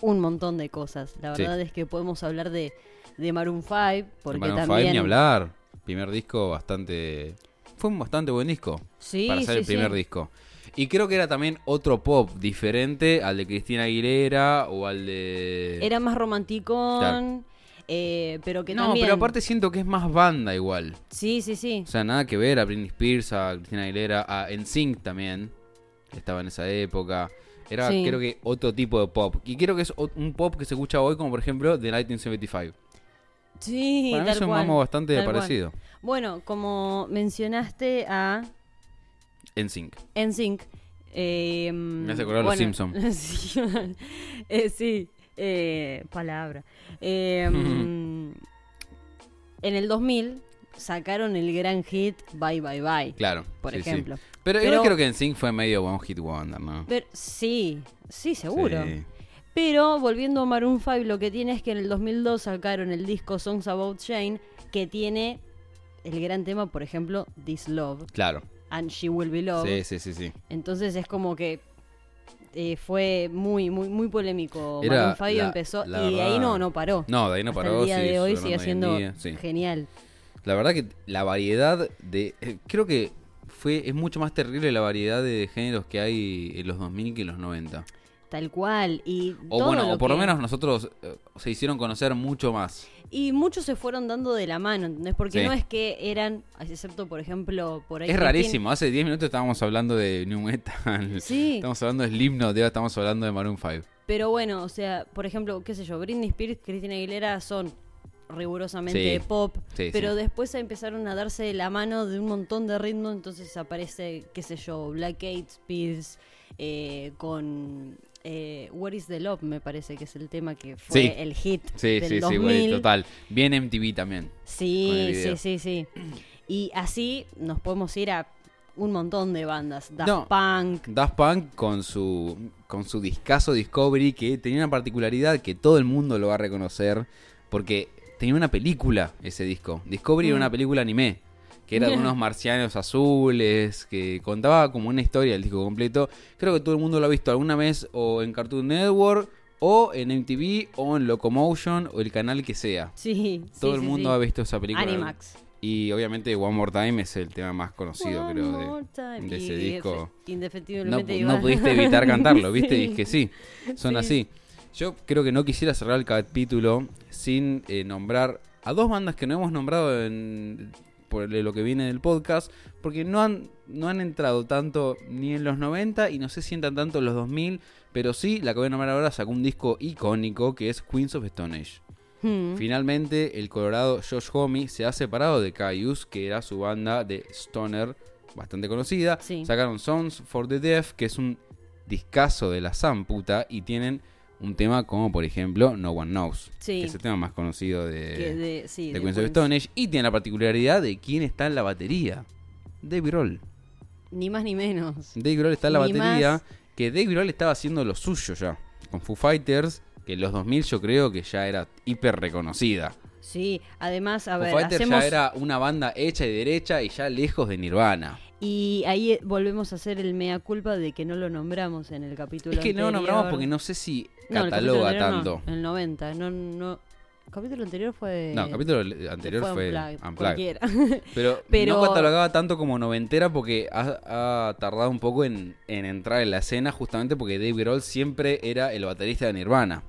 B: un montón de cosas. La
A: Sí.
B: verdad es que podemos hablar de, de Maroon 5, porque
A: Maroon
B: también...
A: five, ni hablar. Primer disco bastante... Fue un bastante buen disco.
B: Sí,
A: para ser
B: sí,
A: el primer
B: sí.
A: disco. Y creo que era también otro pop diferente al de Cristina Aguilera o al de...
B: Era más romanticón. eh, pero que
A: no,
B: también...
A: pero aparte siento que es más banda igual.
B: Sí, sí, sí.
A: O sea, nada que ver a Britney Spears, a Cristina Aguilera, a NSYNC también. Estaba en esa época. Era,
B: Sí.
A: creo que, otro tipo de pop. Y creo que es un pop que se escucha hoy, como por ejemplo The 1975.
B: Sí,
A: Para mí
B: tal
A: es un
B: cual,
A: mambo bastante
B: tal cual.
A: parecido.
B: Bueno, como mencionaste a
A: NSYNC.
B: NSYNC. Eh,
A: Me hace acordar los Simpson.
B: sí, eh, sí, eh, palabra. Eh, en el 2000 sacaron el gran hit Bye Bye Bye,
A: Claro.
B: por
A: sí, sí.
B: ejemplo.
A: Pero,
B: Pero-
A: igual creo que NSYNC fue medio One Hit Wonder, ¿no?
B: Pero, sí, sí, seguro. Pero volviendo a Maroon 5, lo que tiene es que en el 2002 sacaron el disco Songs About Jane, que tiene el gran tema, por ejemplo, This Love
A: Claro.
B: And She Will Be Loved.
A: Sí, sí, sí, sí.
B: Entonces es como que eh, fue muy, muy, muy polémico.
A: Era
B: 5
A: la-
B: empezó
A: la
B: y de ahí
A: verdad-
B: no, no paró.
A: No, de ahí no
B: Hasta
A: paró.
B: el día
A: sigue
B: de hoy sigue siendo
A: sí.
B: genial.
A: La verdad que la variedad de... eh, creo que fue es mucho más terrible la variedad de géneros que hay en los 2000 que en los 90.
B: Tal cual. Y
A: O
B: todo
A: bueno,
B: lo
A: o por lo
B: que-
A: menos nosotros eh, se hicieron conocer mucho más.
B: Y muchos se fueron dando de la mano, ¿entendés? Porque
A: Sí.
B: no es que eran, excepto por ejemplo, por ahí.
A: Es rarísimo, hace 10 minutos estábamos hablando de New Metal.
B: Sí.
A: Estamos hablando de Slipknot, ahora estamos hablando de Maroon 5.
B: Pero bueno, o sea, por ejemplo, qué sé yo, Britney Spears, Cristina Aguilera son rigurosamente
A: Sí.
B: de pop,
A: Sí,
B: pero
A: sí.
B: después empezaron a darse de la mano de un montón de ritmo, entonces aparece, qué sé yo, Black Eyed Peas eh, con eh, What is the Love, me parece que es el tema que fue
A: Sí.
B: el hit
A: Sí,
B: del
A: sí, sí,
B: 2000.
A: güey, total. Bien MTV también.
B: Sí, sí, sí, sí. Y así nos podemos ir a un montón de bandas, Daft
A: No.
B: Punk,
A: Daft Punk con su con su discazo Discovery que tenía una particularidad que todo el mundo lo va a reconocer porque tenía una película ese disco. Discovery era
B: Mm.
A: una película anime que era de unos marcianos azules que contaba como una historia el disco completo. Creo que todo el mundo lo ha visto alguna vez o en Cartoon Network o en MTV o en Locomotion o el canal que sea.
B: sí,
A: Todo
B: sí,
A: el
B: sí,
A: mundo
B: sí.
A: ha visto esa película.
B: Animax.
A: Y obviamente One More Time es el tema más conocido,
B: One
A: creo,
B: more
A: de,
B: time.
A: de ese disco. No, no pudiste evitar cantarlo, ¿viste? Y es que sí, son
B: Sí.
A: así. Yo creo que no quisiera cerrar el capítulo sin eh, nombrar a dos bandas que no hemos nombrado en, por lo que viene del podcast, porque no han, no han entrado tanto ni en los 90 y no sé si entran tanto en los 2000, pero sí, la que voy a nombrar ahora sacó un disco icónico que es Queens of Stone Age.
B: Hmm.
A: Finalmente, el colorado Josh Homme se ha separado de Caius, que era su banda de stoner bastante conocida.
B: Sí.
A: Sacaron Songs for the Deaf, que es un discazo de la Zamputa, y tienen un tema como, por ejemplo, No One Knows,
B: Sí.
A: que es el tema más conocido de,
B: de, sí,
A: de
B: de
A: Queens of. Stone Age, y tiene la particularidad de quién está en la batería. Dave Grohl.
B: Ni más ni menos.
A: Dave Grohl está en la
B: Ni
A: batería,
B: más.
A: que Dave Grohl estaba haciendo lo suyo ya, con Foo Fighters, que en los 2000 yo creo que ya era hiper reconocida.
B: Sí, además, a
A: Foo
B: ver,
A: Fighters
B: hacemos...
A: ya era una banda hecha y derecha y ya lejos de Nirvana.
B: Y ahí eh, volvemos a hacer el mea culpa de que no lo nombramos en el capítulo
A: Es que no lo nombramos
B: anterior.
A: porque no sé si
B: No, el capítulo
A: cataloga
B: anterior no,
A: tanto.
B: el 90, no, no... El capítulo anterior fue...
A: No, el capítulo anterior fue,
B: Unplugged,
A: Unplugged.
B: cualquiera.
A: Pero,
B: Pero-
A: no catalogaba tanto como noventera porque ha, ha tardado un poco en, en entrar en la escena justamente porque Dave Grohl siempre era el baterista de Nirvana.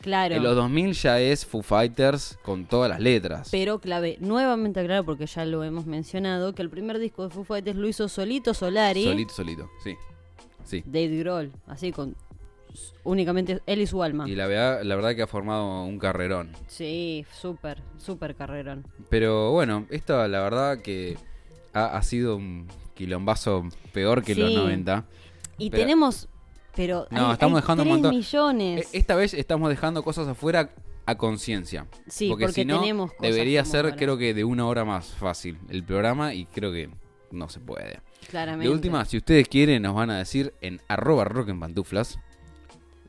B: Claro.
A: En los 2000 ya es Foo Fighters con todas las letras.
B: Pero clave, nuevamente aclaro porque ya lo hemos mencionado, que el primer disco de Foo Fighters lo hizo solito Solari,
A: Solito, solito, sí. Sí.
B: Dave Grohl, así con únicamente él y su alma.
A: Y la verdad, la verdad que ha formado un carrerón.
B: Sí, súper, súper carrerón.
A: Pero bueno, esto la verdad que ha, ha sido un quilombazo peor que los
B: Sí.
A: 90.
B: Y
A: Pero-
B: tenemos, pero
A: No,
B: hay-
A: estamos
B: hay
A: dejando un montón.
B: millones.
A: E- Esta vez estamos dejando cosas afuera a conciencia.
B: sí,
A: porque,
B: porque,
A: si no,
B: tenemos cosas
A: debería ser
B: para-
A: creo que de una hora más fácil el programa y creo que no se puede.
B: claramente.
A: De última, si ustedes quieren, nos van a decir en arroba rock en pantuflas.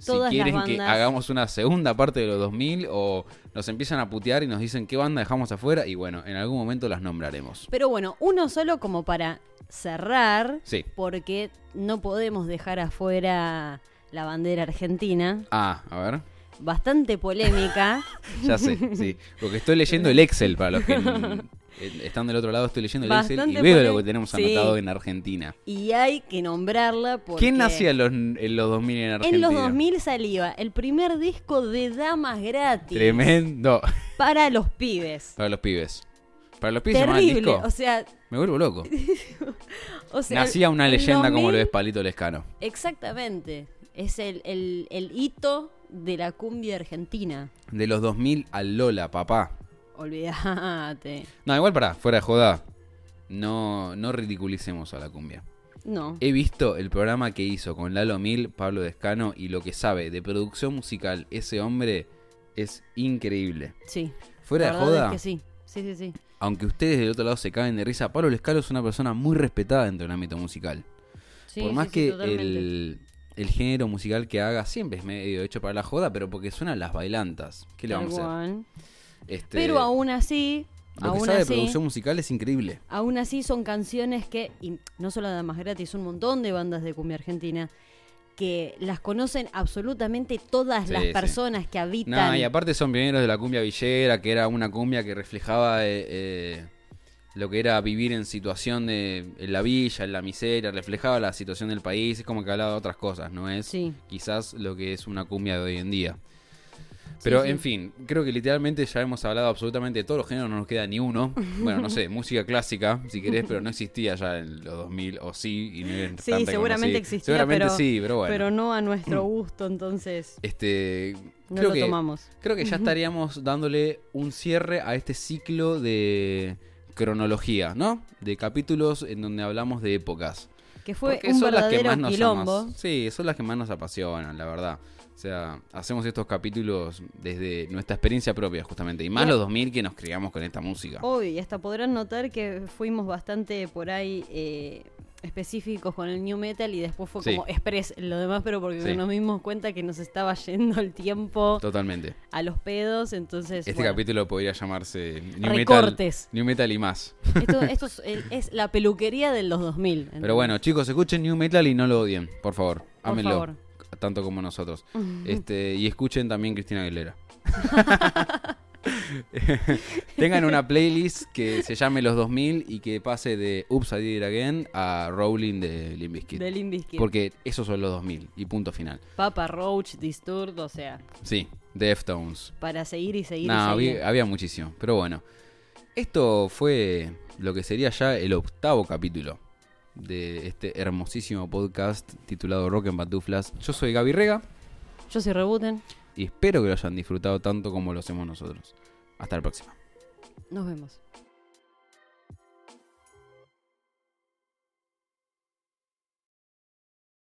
A: Si
B: Todas
A: quieren que hagamos una segunda parte de los 2000 o nos empiezan a putear y nos dicen qué banda dejamos afuera y bueno, en algún momento las nombraremos.
B: Pero bueno, uno solo como para cerrar,
A: Sí.
B: porque no podemos dejar afuera la bandera argentina,
A: Ah, a ver.
B: bastante polémica.
A: Ya sé, sí. Porque estoy leyendo el Excel para los que estando del otro lado, estoy leyendo el Excel y veo lo que tenemos
B: Sí.
A: anotado en Argentina.
B: Y hay que nombrarla porque...
A: ¿Quién nacía en los, en los 2000 en Argentina?
B: En los 2000 salía el primer disco de Damas Gratis.
A: Tremendo.
B: Para los pibes.
A: Para los pibes. Para los pibes se llamaba el
B: Terrible.
A: disco.
B: O sea,
A: Me vuelvo loco.
B: o sea,
A: Nacía una leyenda como
B: 2000
A: lo es Palito Lescano.
B: Exactamente. Es el, el, el hito de la cumbia argentina.
A: De los 2000 al Lola, papá.
B: Olvídate.
A: No, igual para, fuera de joda. No, no ridiculicemos a la cumbia.
B: No.
A: He visto el programa que hizo con Lalo Mil, Pablo Descano y lo que sabe de producción musical. Ese hombre es increíble.
B: Sí.
A: Fuera
B: La
A: de joda,
B: es que sí. Sí, sí, sí.
A: aunque ustedes del otro lado se caen de risa, Pablo Lescalo es una persona muy respetada dentro del ámbito musical.
B: Sí,
A: Por más
B: sí,
A: que el, el género musical que haga siempre es medio hecho para la joda, pero porque suenan las bailantas. ¿Qué le vamos a hacer? Este,
B: Pero aún así,
A: lo que
B: aún
A: sabe de
B: así,
A: producción musical es increíble.
B: aún así son canciones que, y no solo Damas Gratis, un montón de bandas de cumbia argentina que las conocen absolutamente todas
A: Sí,
B: las
A: sí.
B: personas que habitan.
A: No, y aparte son pioneros de la cumbia villera, que era una cumbia que reflejaba eh, eh, lo que era vivir en situación de en la villa, en la miseria, reflejaba la situación del país, es como que hablaba de otras cosas, no es
B: Sí.
A: quizás lo que es una cumbia de hoy en día. Pero
B: sí.
A: en fin, creo que literalmente ya hemos hablado absolutamente de todos los géneros, no nos queda ni uno. Bueno, no sé, música clásica, si querés, pero no existía ya en los 2000, o sí, y no
B: Sí, seguramente existía,
A: Seguramente
B: pero,
A: sí, pero bueno.
B: pero no a nuestro gusto, entonces
A: Este,
B: no
A: creo
B: lo
A: que,
B: tomamos.
A: Creo que ya estaríamos dándole un cierre a este ciclo de cronología, ¿no? De capítulos en donde hablamos de épocas.
B: Que fue
A: Porque
B: un
A: son las que más nos amas- Sí, son las que más nos apasionan, la verdad. O sea, hacemos estos capítulos desde nuestra experiencia propia, justamente. Y más los 2000 que nos criamos con esta música.
B: Obvio, y hasta podrán notar que fuimos bastante por ahí eh, específicos con el new metal y después fue
A: Sí.
B: como express lo demás, pero porque
A: Sí.
B: nos dimos cuenta que nos estaba yendo el tiempo
A: Totalmente.
B: a los pedos, entonces
A: Este
B: bueno,
A: capítulo podría llamarse New Metal,
B: recortes.
A: New Metal y más.
B: Esto, esto es, la peluquería de los 2000.
A: Pero
B: ¿entendés?
A: bueno, chicos, escuchen New Metal y no lo odien, por favor.
B: Por
A: Ámenlo.
B: favor.
A: Tanto como nosotros. Este, y escuchen también Cristina Aguilera. Tengan una playlist que se llame Los 2000 y que pase de Oops, I Did It Again a Rolling de Limp Bizkit.
B: de Limp Bizkit.
A: Porque esos son los 2000 y punto final.
B: Papa Roach, Disturbed, o sea,
A: Sí, Deftones.
B: para seguir y seguir
A: No,
B: y seguir.
A: había, había muchísimo. Pero bueno, esto fue lo que sería ya el octavo capítulo de este hermosísimo podcast titulado Rock en Pantuflas. Yo soy Gaby Rega
B: Yo soy Rebuten.
A: y espero que lo hayan disfrutado tanto como lo hacemos nosotros. Hasta la próxima.
B: Nos vemos.